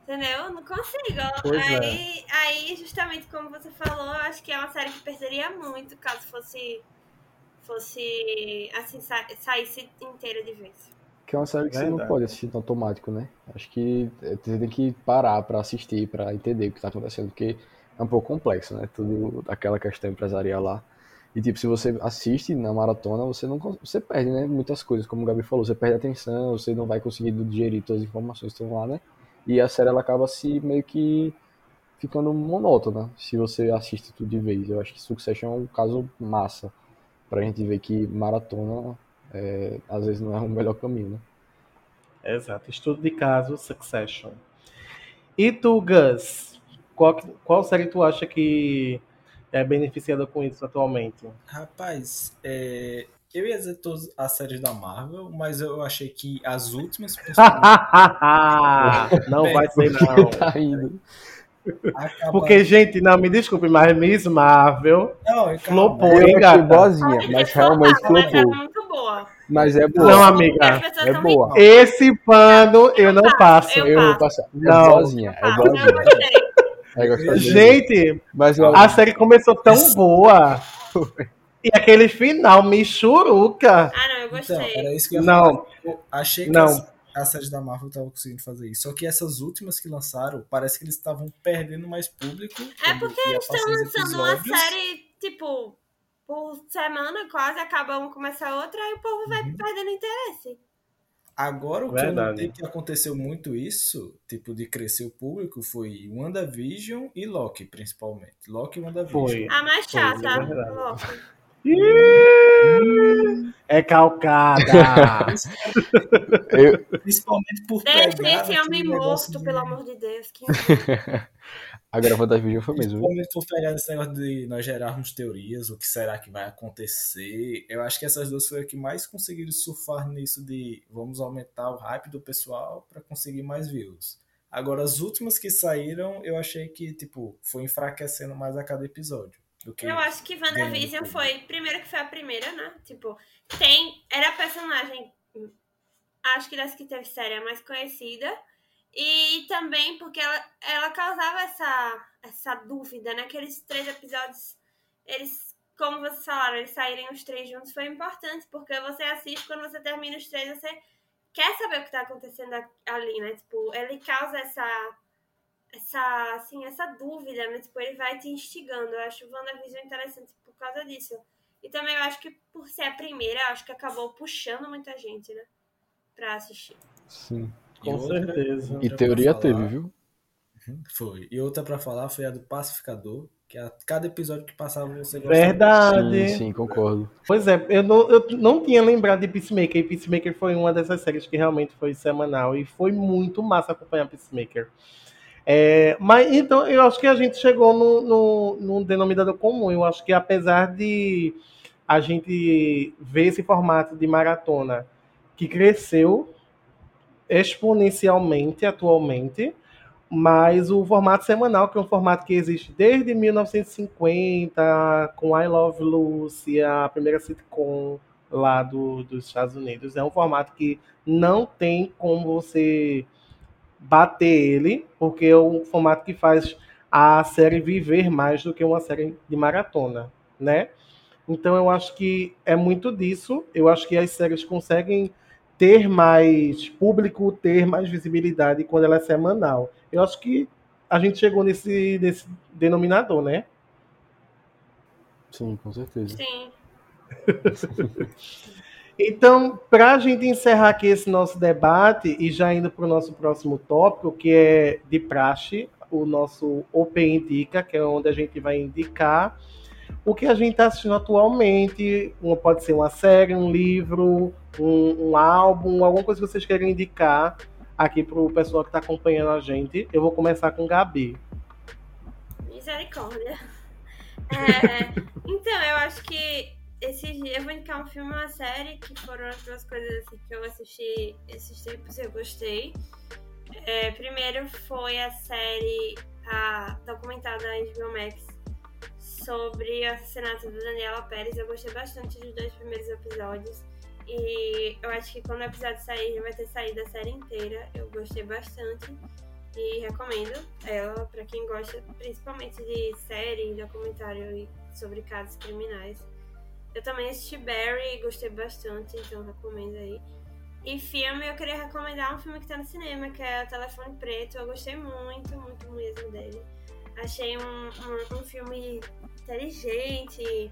Speaker 8: Entendeu? Eu Não consigo.
Speaker 5: Pois é.
Speaker 8: aí, aí, justamente como você falou, eu acho que é uma série que perderia muito caso fosse. fosse. assim, sa saísse inteira de vez.
Speaker 7: Que é uma série que você não pode assistir no automático, né? Acho que eh, você tem que parar pra assistir, pra entender o que tá acontecendo, porque é um pouco complexo, né? Tudo aquela questão empresarial lá. E tipo, se você assiste na maratona, você não você perde, né? Muitas coisas, como o Gabi falou, você perde atenção, você não vai conseguindo digerir todas as informações que estão lá, né? E a série ela acaba se meio que ficando monótona se você assiste tudo de vez. Eu acho que Succession é um caso massa pra gente ver que maratona é, às vezes não é o melhor caminho, né?
Speaker 5: Exato. Estudo de caso, Succession. E tu, Gus? Qual, qual série tu acha que é beneficiada com isso atualmente?
Speaker 6: Rapaz, é, eu ia dizer todas as séries da Marvel, mas eu achei que as últimas, [LAUGHS] [LAUGHS]
Speaker 5: não vai ser, não. [LAUGHS]
Speaker 7: Tá indo.
Speaker 6: acabaram-
Speaker 5: Porque, gente, não, me desculpe, mas Miss Marvel
Speaker 6: Não,
Speaker 5: flopou,
Speaker 7: Eu
Speaker 5: hein, gata?
Speaker 7: boazinha, mas realmente
Speaker 8: Mas é
Speaker 7: flopou.
Speaker 8: muito boa.
Speaker 7: Mas é
Speaker 5: Não,
Speaker 7: boa.
Speaker 5: amiga.
Speaker 8: As pessoas
Speaker 7: É boa.
Speaker 5: Esse pano eu não passo.
Speaker 8: Eu
Speaker 7: Eu vou
Speaker 8: passo.
Speaker 7: passar. É
Speaker 5: Não.
Speaker 7: boazinha, é
Speaker 8: Ah, eu
Speaker 7: boazinha. É.
Speaker 5: Gente,
Speaker 7: Mas eu
Speaker 5: a série começou tão boa. [LAUGHS] E aquele final, Michuruca.
Speaker 8: Ah, não, eu
Speaker 6: Então,
Speaker 8: gostei.
Speaker 6: era isso que eu
Speaker 5: Não.
Speaker 6: Eu achei que
Speaker 5: Não.
Speaker 6: as, as séries da Marvel estavam conseguindo fazer isso. Só que essas últimas que lançaram, parece que eles estavam perdendo mais público.
Speaker 8: É porque eles estão lançando uma série, tipo, por semana, quase acaba uma, começa outra, aí o povo vai
Speaker 6: Uhum.
Speaker 8: perdendo interesse.
Speaker 6: Agora, o que eu
Speaker 5: Verdade.
Speaker 6: notei que aconteceu muito isso, tipo, de crescer o público, foi WandaVision e Loki, principalmente. Loki e WandaVision.
Speaker 5: Foi.
Speaker 8: A mais
Speaker 5: Foi,
Speaker 8: chata,
Speaker 5: é. É calcada. [LAUGHS]
Speaker 6: Principalmente por
Speaker 8: Deixa
Speaker 6: pegar
Speaker 8: esse homem
Speaker 6: aquele negócio
Speaker 8: morto,
Speaker 6: de-
Speaker 8: pelo amor de Deus. Que... [LAUGHS]
Speaker 7: a gravata da vídeo foi mesmo. viu?
Speaker 6: Principalmente por pegar esse negócio de nós gerarmos teorias, o que será que vai acontecer. Eu acho que essas duas foram as que mais conseguiram surfar nisso de vamos aumentar o hype do pessoal para conseguir mais views. Agora, as últimas que saíram, eu achei que, tipo, foi enfraquecendo mais a cada episódio. Do que
Speaker 8: Eu acho que WandaVision foi. Primeiro que foi a primeira, né? Tipo, tem. Era a personagem. Acho que das que teve série a mais conhecida. E também porque ela, ela causava essa, essa dúvida, né? Aqueles três episódios, eles, como vocês falaram, eles saírem os três juntos foi importante, porque você assiste, quando você termina os três, você quer saber o que tá acontecendo ali, né? Tipo, ele causa essa essa, assim, essa dúvida, né? Tipo, ele vai te instigando. Eu acho o WandaVision interessante por causa disso. E também eu acho que por ser a primeira, eu acho que acabou puxando muita gente, né? Pra assistir.
Speaker 7: Sim.
Speaker 6: E
Speaker 5: Com
Speaker 6: outra-
Speaker 5: certeza.
Speaker 6: outra
Speaker 7: E teoria
Speaker 6: falar-
Speaker 7: teve, viu?
Speaker 6: Foi. E outra pra falar foi a do Pacificador, que a cada episódio que passava você gostava.
Speaker 5: Verdade.
Speaker 7: Sim, sim, concordo.
Speaker 5: Pois é, eu não, eu não tinha lembrado de Peacemaker. E Peacemaker foi uma dessas séries que realmente foi semanal. E foi muito massa acompanhar Peacemaker. É, mas então eu acho que a gente chegou no, no, num denominador comum. Eu acho que apesar de a gente ver esse formato de maratona que cresceu exponencialmente atualmente, mas o formato semanal, que é um formato que existe desde 1950, com I Love Lucy, a primeira sitcom lá do, dos Estados Unidos, é um formato que não tem como você bater ele, porque é um formato que faz a série viver mais do que uma série de maratona, né? Então eu acho que é muito disso. Eu acho que as séries conseguem ter mais público, ter mais visibilidade quando ela é semanal. Eu acho que a gente chegou nesse, nesse denominador, né?
Speaker 7: Sim, com certeza.
Speaker 8: Sim. [LAUGHS]
Speaker 5: Então, para a gente encerrar aqui esse nosso debate e já indo para o nosso próximo tópico, que é de praxe, o nosso Open Indica, que é onde a gente vai indicar o que a gente está assistindo atualmente. Pode ser uma série, um livro, um, um álbum, alguma coisa que vocês querem indicar aqui para o pessoal que está acompanhando a gente. Eu vou começar com Gabi.
Speaker 8: Misericórdia. [LAUGHS] É, então, eu acho que esse eu vou indicar um filme e uma série que foram as duas coisas assim, que eu assisti esses tempos e eu gostei. É, primeiro foi a série, a documentária da HBO Max, sobre o assassinato da Daniela Pérez. Eu gostei bastante dos dois primeiros episódios. E eu acho que quando o episódio sair, já vai ter saído a série inteira. Eu gostei bastante e recomendo ela para quem gosta principalmente de série, documentário e sobre casos criminais. Eu também assisti Barry e gostei bastante, então recomendo aí. E filme, eu queria recomendar um filme que tá no cinema, que é O Telefone Preto. Eu gostei muito, muito mesmo dele. Achei um, um, um filme inteligente,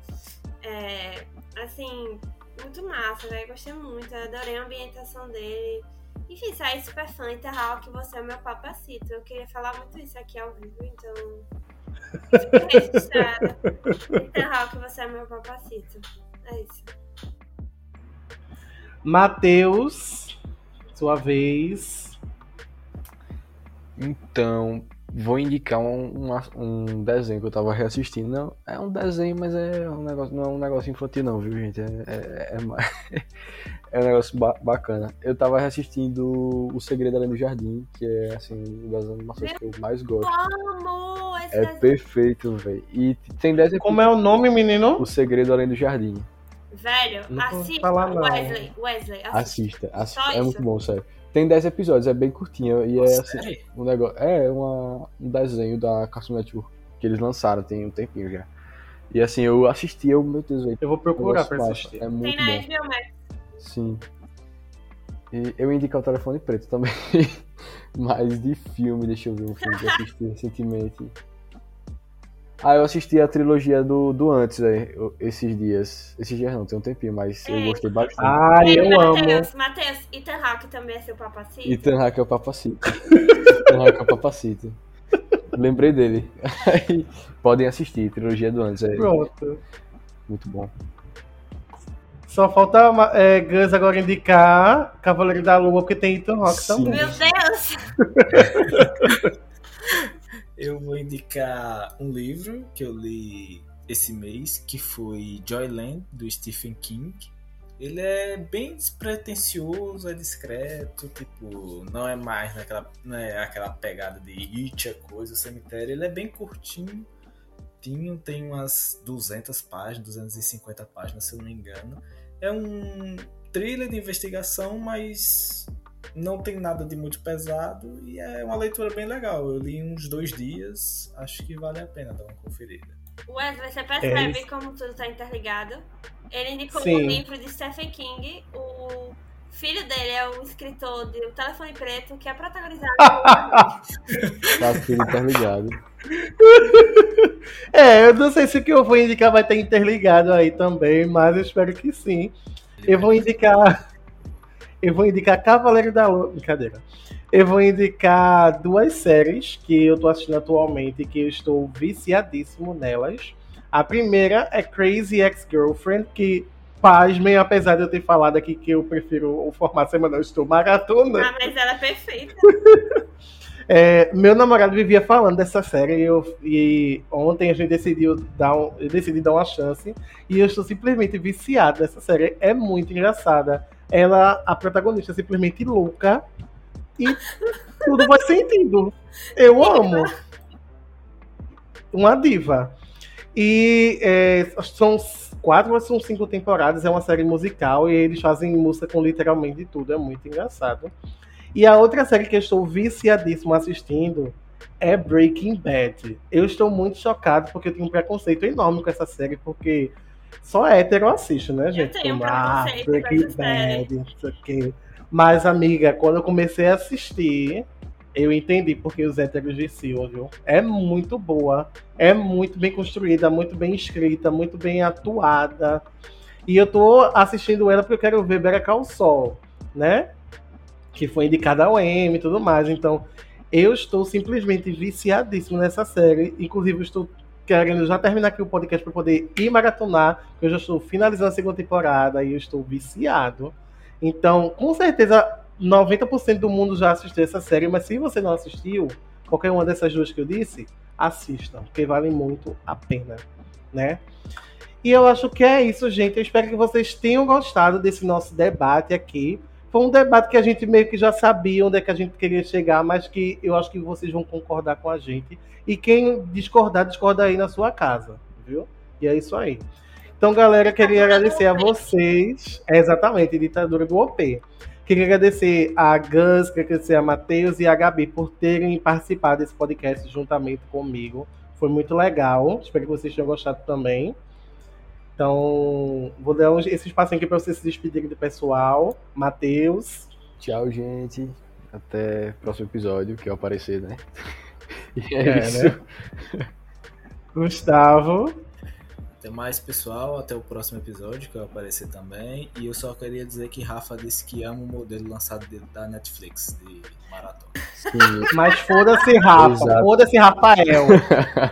Speaker 8: é, assim, muito massa, velho. Gostei muito, adorei a ambientação dele. Enfim, saí super fã, enterrar que você é meu papacito. Eu queria falar muito isso aqui ao vivo, então. registrada. enterrar que você é meu papacito. É isso.
Speaker 5: Matheus, sua vez.
Speaker 7: Então, vou indicar um, um, um, desenho que eu tava reassistindo. Não, é um desenho, mas é um negócio, não é um negócio infantil não, viu, gente? É, é, é, [LAUGHS] é um negócio ba bacana. Eu tava reassistindo O Segredo Além do Jardim, que é, assim, uma das animações que eu mais gosto.
Speaker 8: Amo esse
Speaker 7: É
Speaker 8: desenho.
Speaker 7: perfeito, velho. E tem 10
Speaker 5: Como é o nome, menino?
Speaker 7: O Segredo Além do Jardim.
Speaker 8: Velho, assista
Speaker 5: falar, não.
Speaker 8: Wesley. Wesley, assista.
Speaker 7: Assista, assista. É
Speaker 8: isso.
Speaker 7: muito bom, sério. Tem 10 episódios, é bem curtinho. E é assim,
Speaker 6: Sério?
Speaker 7: um negócio. É uma, um desenho da Cartoon Network que eles lançaram tem um tempinho já. E assim, eu assisti, eu, meu Deus.
Speaker 5: Eu vou procurar pra assistir.
Speaker 7: É
Speaker 8: Tem
Speaker 7: muito
Speaker 8: na
Speaker 7: bom.
Speaker 8: HBO Max.
Speaker 7: Sim. E eu indico o telefone preto também. [LAUGHS] Mas de filme, deixa eu ver um filme que eu assisti recentemente. Ah, eu assisti a trilogia do, do antes, velho, esses dias. Esses dias não, tem um tempinho, mas eu
Speaker 8: É.
Speaker 7: gostei bastante.
Speaker 5: Ah, eu amo.
Speaker 8: Matheus, Matheus, Ethan Hawke também é seu papacito?
Speaker 7: Ethan Hawke é o papacito. [LAUGHS] Ethan Hawke é o papacito. Lembrei dele. [LAUGHS] Aí, podem assistir, trilogia do antes, é
Speaker 5: Pronto.
Speaker 7: muito bom.
Speaker 5: Só falta é, Gus agora indicar Cavaleiro da Lua, porque tem Ethan Rock também.
Speaker 8: Meu Deus! [LAUGHS]
Speaker 6: Eu vou indicar um livro que eu li esse mês, que foi Joyland, do Stephen King. Ele é bem despretensioso, é discreto, tipo, não é mais naquela, não é aquela pegada de It, a coisa, o cemitério. Ele é bem curtinho, tinho, tem umas 200 páginas, 250 páginas, se eu não me engano. É um thriller de investigação, mas não tem nada de muito pesado e é uma leitura bem legal. Eu li uns dois dias, acho que vale a pena dar uma conferida.
Speaker 8: Wesley, você percebe
Speaker 5: É
Speaker 8: como tudo tá interligado? Ele indicou
Speaker 5: Sim.
Speaker 8: um livro de Stephen King. O filho dele é o escritor de O Telefone Preto, que é protagonizado [LAUGHS]
Speaker 7: Tá tudo interligado.
Speaker 5: É, eu não sei se o que eu vou indicar vai estar interligado aí também, mas eu espero que sim. Eu vou indicar. Eu vou indicar Cavaleiro da Lua. Brincadeira. Eu vou indicar duas séries que eu tô assistindo atualmente e que eu estou viciadíssimo nelas. A primeira é Crazy Ex-Girlfriend, que, pasmem, apesar de eu ter falado aqui que eu prefiro o formato semanal, eu estou maratona.
Speaker 8: Ah, mas ela é perfeita. [LAUGHS]
Speaker 5: É, meu namorado vivia falando dessa série e, eu- e ontem a gente decidiu dar um, eu decidi dar uma chance e eu estou simplesmente viciado nessa série. É muito engraçada. Ela, a protagonista, é simplesmente louca e tudo faz sentido. Eu amo. Uma diva. E é, são quatro ou são cinco temporadas, é uma série musical e eles fazem música com literalmente tudo, é muito engraçado. E a outra série que eu estou viciadíssimo assistindo é Breaking Bad. Eu estou muito chocado porque eu tenho um preconceito enorme com essa série, porque só hétero assiste, né, gente?
Speaker 8: tenho um
Speaker 5: Como, ah,
Speaker 8: preconceito com
Speaker 5: Breaking
Speaker 8: essa série.
Speaker 5: Bad, não sei o quê. Mas, amiga, quando eu comecei a assistir, eu entendi porque os héteros viciam, viu? É muito boa, é muito bem construída, muito bem escrita, muito bem atuada. E eu tô assistindo ela porque eu quero ver Better Call Saul, né? Que foi indicada ao Emmy e tudo mais. Então, eu estou simplesmente viciadíssimo nessa série. Inclusive, eu estou querendo já terminar aqui o podcast para poder ir maratonar, porque eu já estou finalizando a segunda temporada e eu estou viciado. Então, com certeza, 90% do mundo já assistiu essa série, mas se você não assistiu, qualquer uma dessas duas que eu disse, assistam, porque vale muito a pena, né? E eu acho que é isso, gente. Eu espero que vocês tenham gostado desse nosso debate aqui. Foi um debate que a gente meio que já sabia onde é que a gente queria chegar, mas que eu acho que vocês vão concordar com a gente. E quem discordar, discorda aí na sua casa, viu? E é isso aí. Então, galera, queria agradecer a vocês. É exatamente, ditadura do OP. Queria agradecer a Gus, queria agradecer a Matheus e a Gabi por terem participado desse podcast juntamente comigo. Foi muito legal. Espero que vocês tenham gostado também. Então, vou dar esse espaço aqui para vocês se despedirem do pessoal. Matheus.
Speaker 7: Tchau, gente. Até o próximo episódio, que eu aparecer, né? [LAUGHS]
Speaker 5: E é, é isso. Né? Gustavo.
Speaker 6: Até mais, pessoal. Até o próximo episódio, que eu aparecer também. E eu só queria dizer que Rafa disse que ama o modelo lançado da Netflix, de maratona.
Speaker 5: Sim. Mas foda-se, Rafa. Foda-se, Rafael.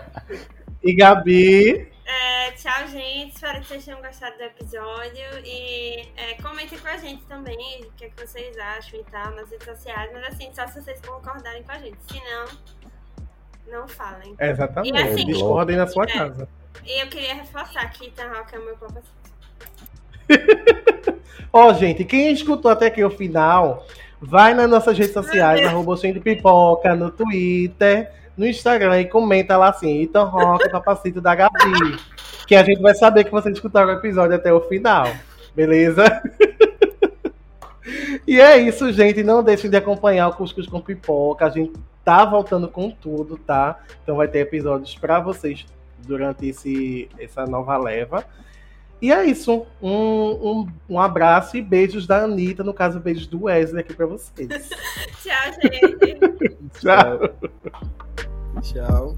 Speaker 5: [LAUGHS] e Gabi.
Speaker 8: É, tchau, gente. Espero que vocês tenham gostado do episódio. E é, comentem com a gente também o que, é que vocês acham e tal nas redes sociais. Mas assim, só se vocês concordarem com a gente. Se não, não falem.
Speaker 5: exatamente. E, assim, Discordem na sua é, casa.
Speaker 8: E eu queria reforçar que Ethan é o meu papacito. [LAUGHS]
Speaker 5: Ó, oh, gente, quem escutou até aqui o final, vai nas nossas redes sociais, arroba de Pipoca, no Twitter, no Instagram e comenta lá assim, Ethan Rock, papacito da Gabi. Que a gente vai saber que vocês escutaram o episódio até o final. Beleza? [LAUGHS] e é isso, gente. Não deixem de acompanhar o Cuscuz com Pipoca. A gente tá voltando com tudo, tá? Então vai ter episódios para vocês durante esse, essa nova leva. E é isso. Um, um, um, abraço e beijos da Anitta, no caso, beijos do Wesley aqui pra vocês. [LAUGHS]
Speaker 8: Tchau, gente.
Speaker 5: Tchau.
Speaker 6: Tchau.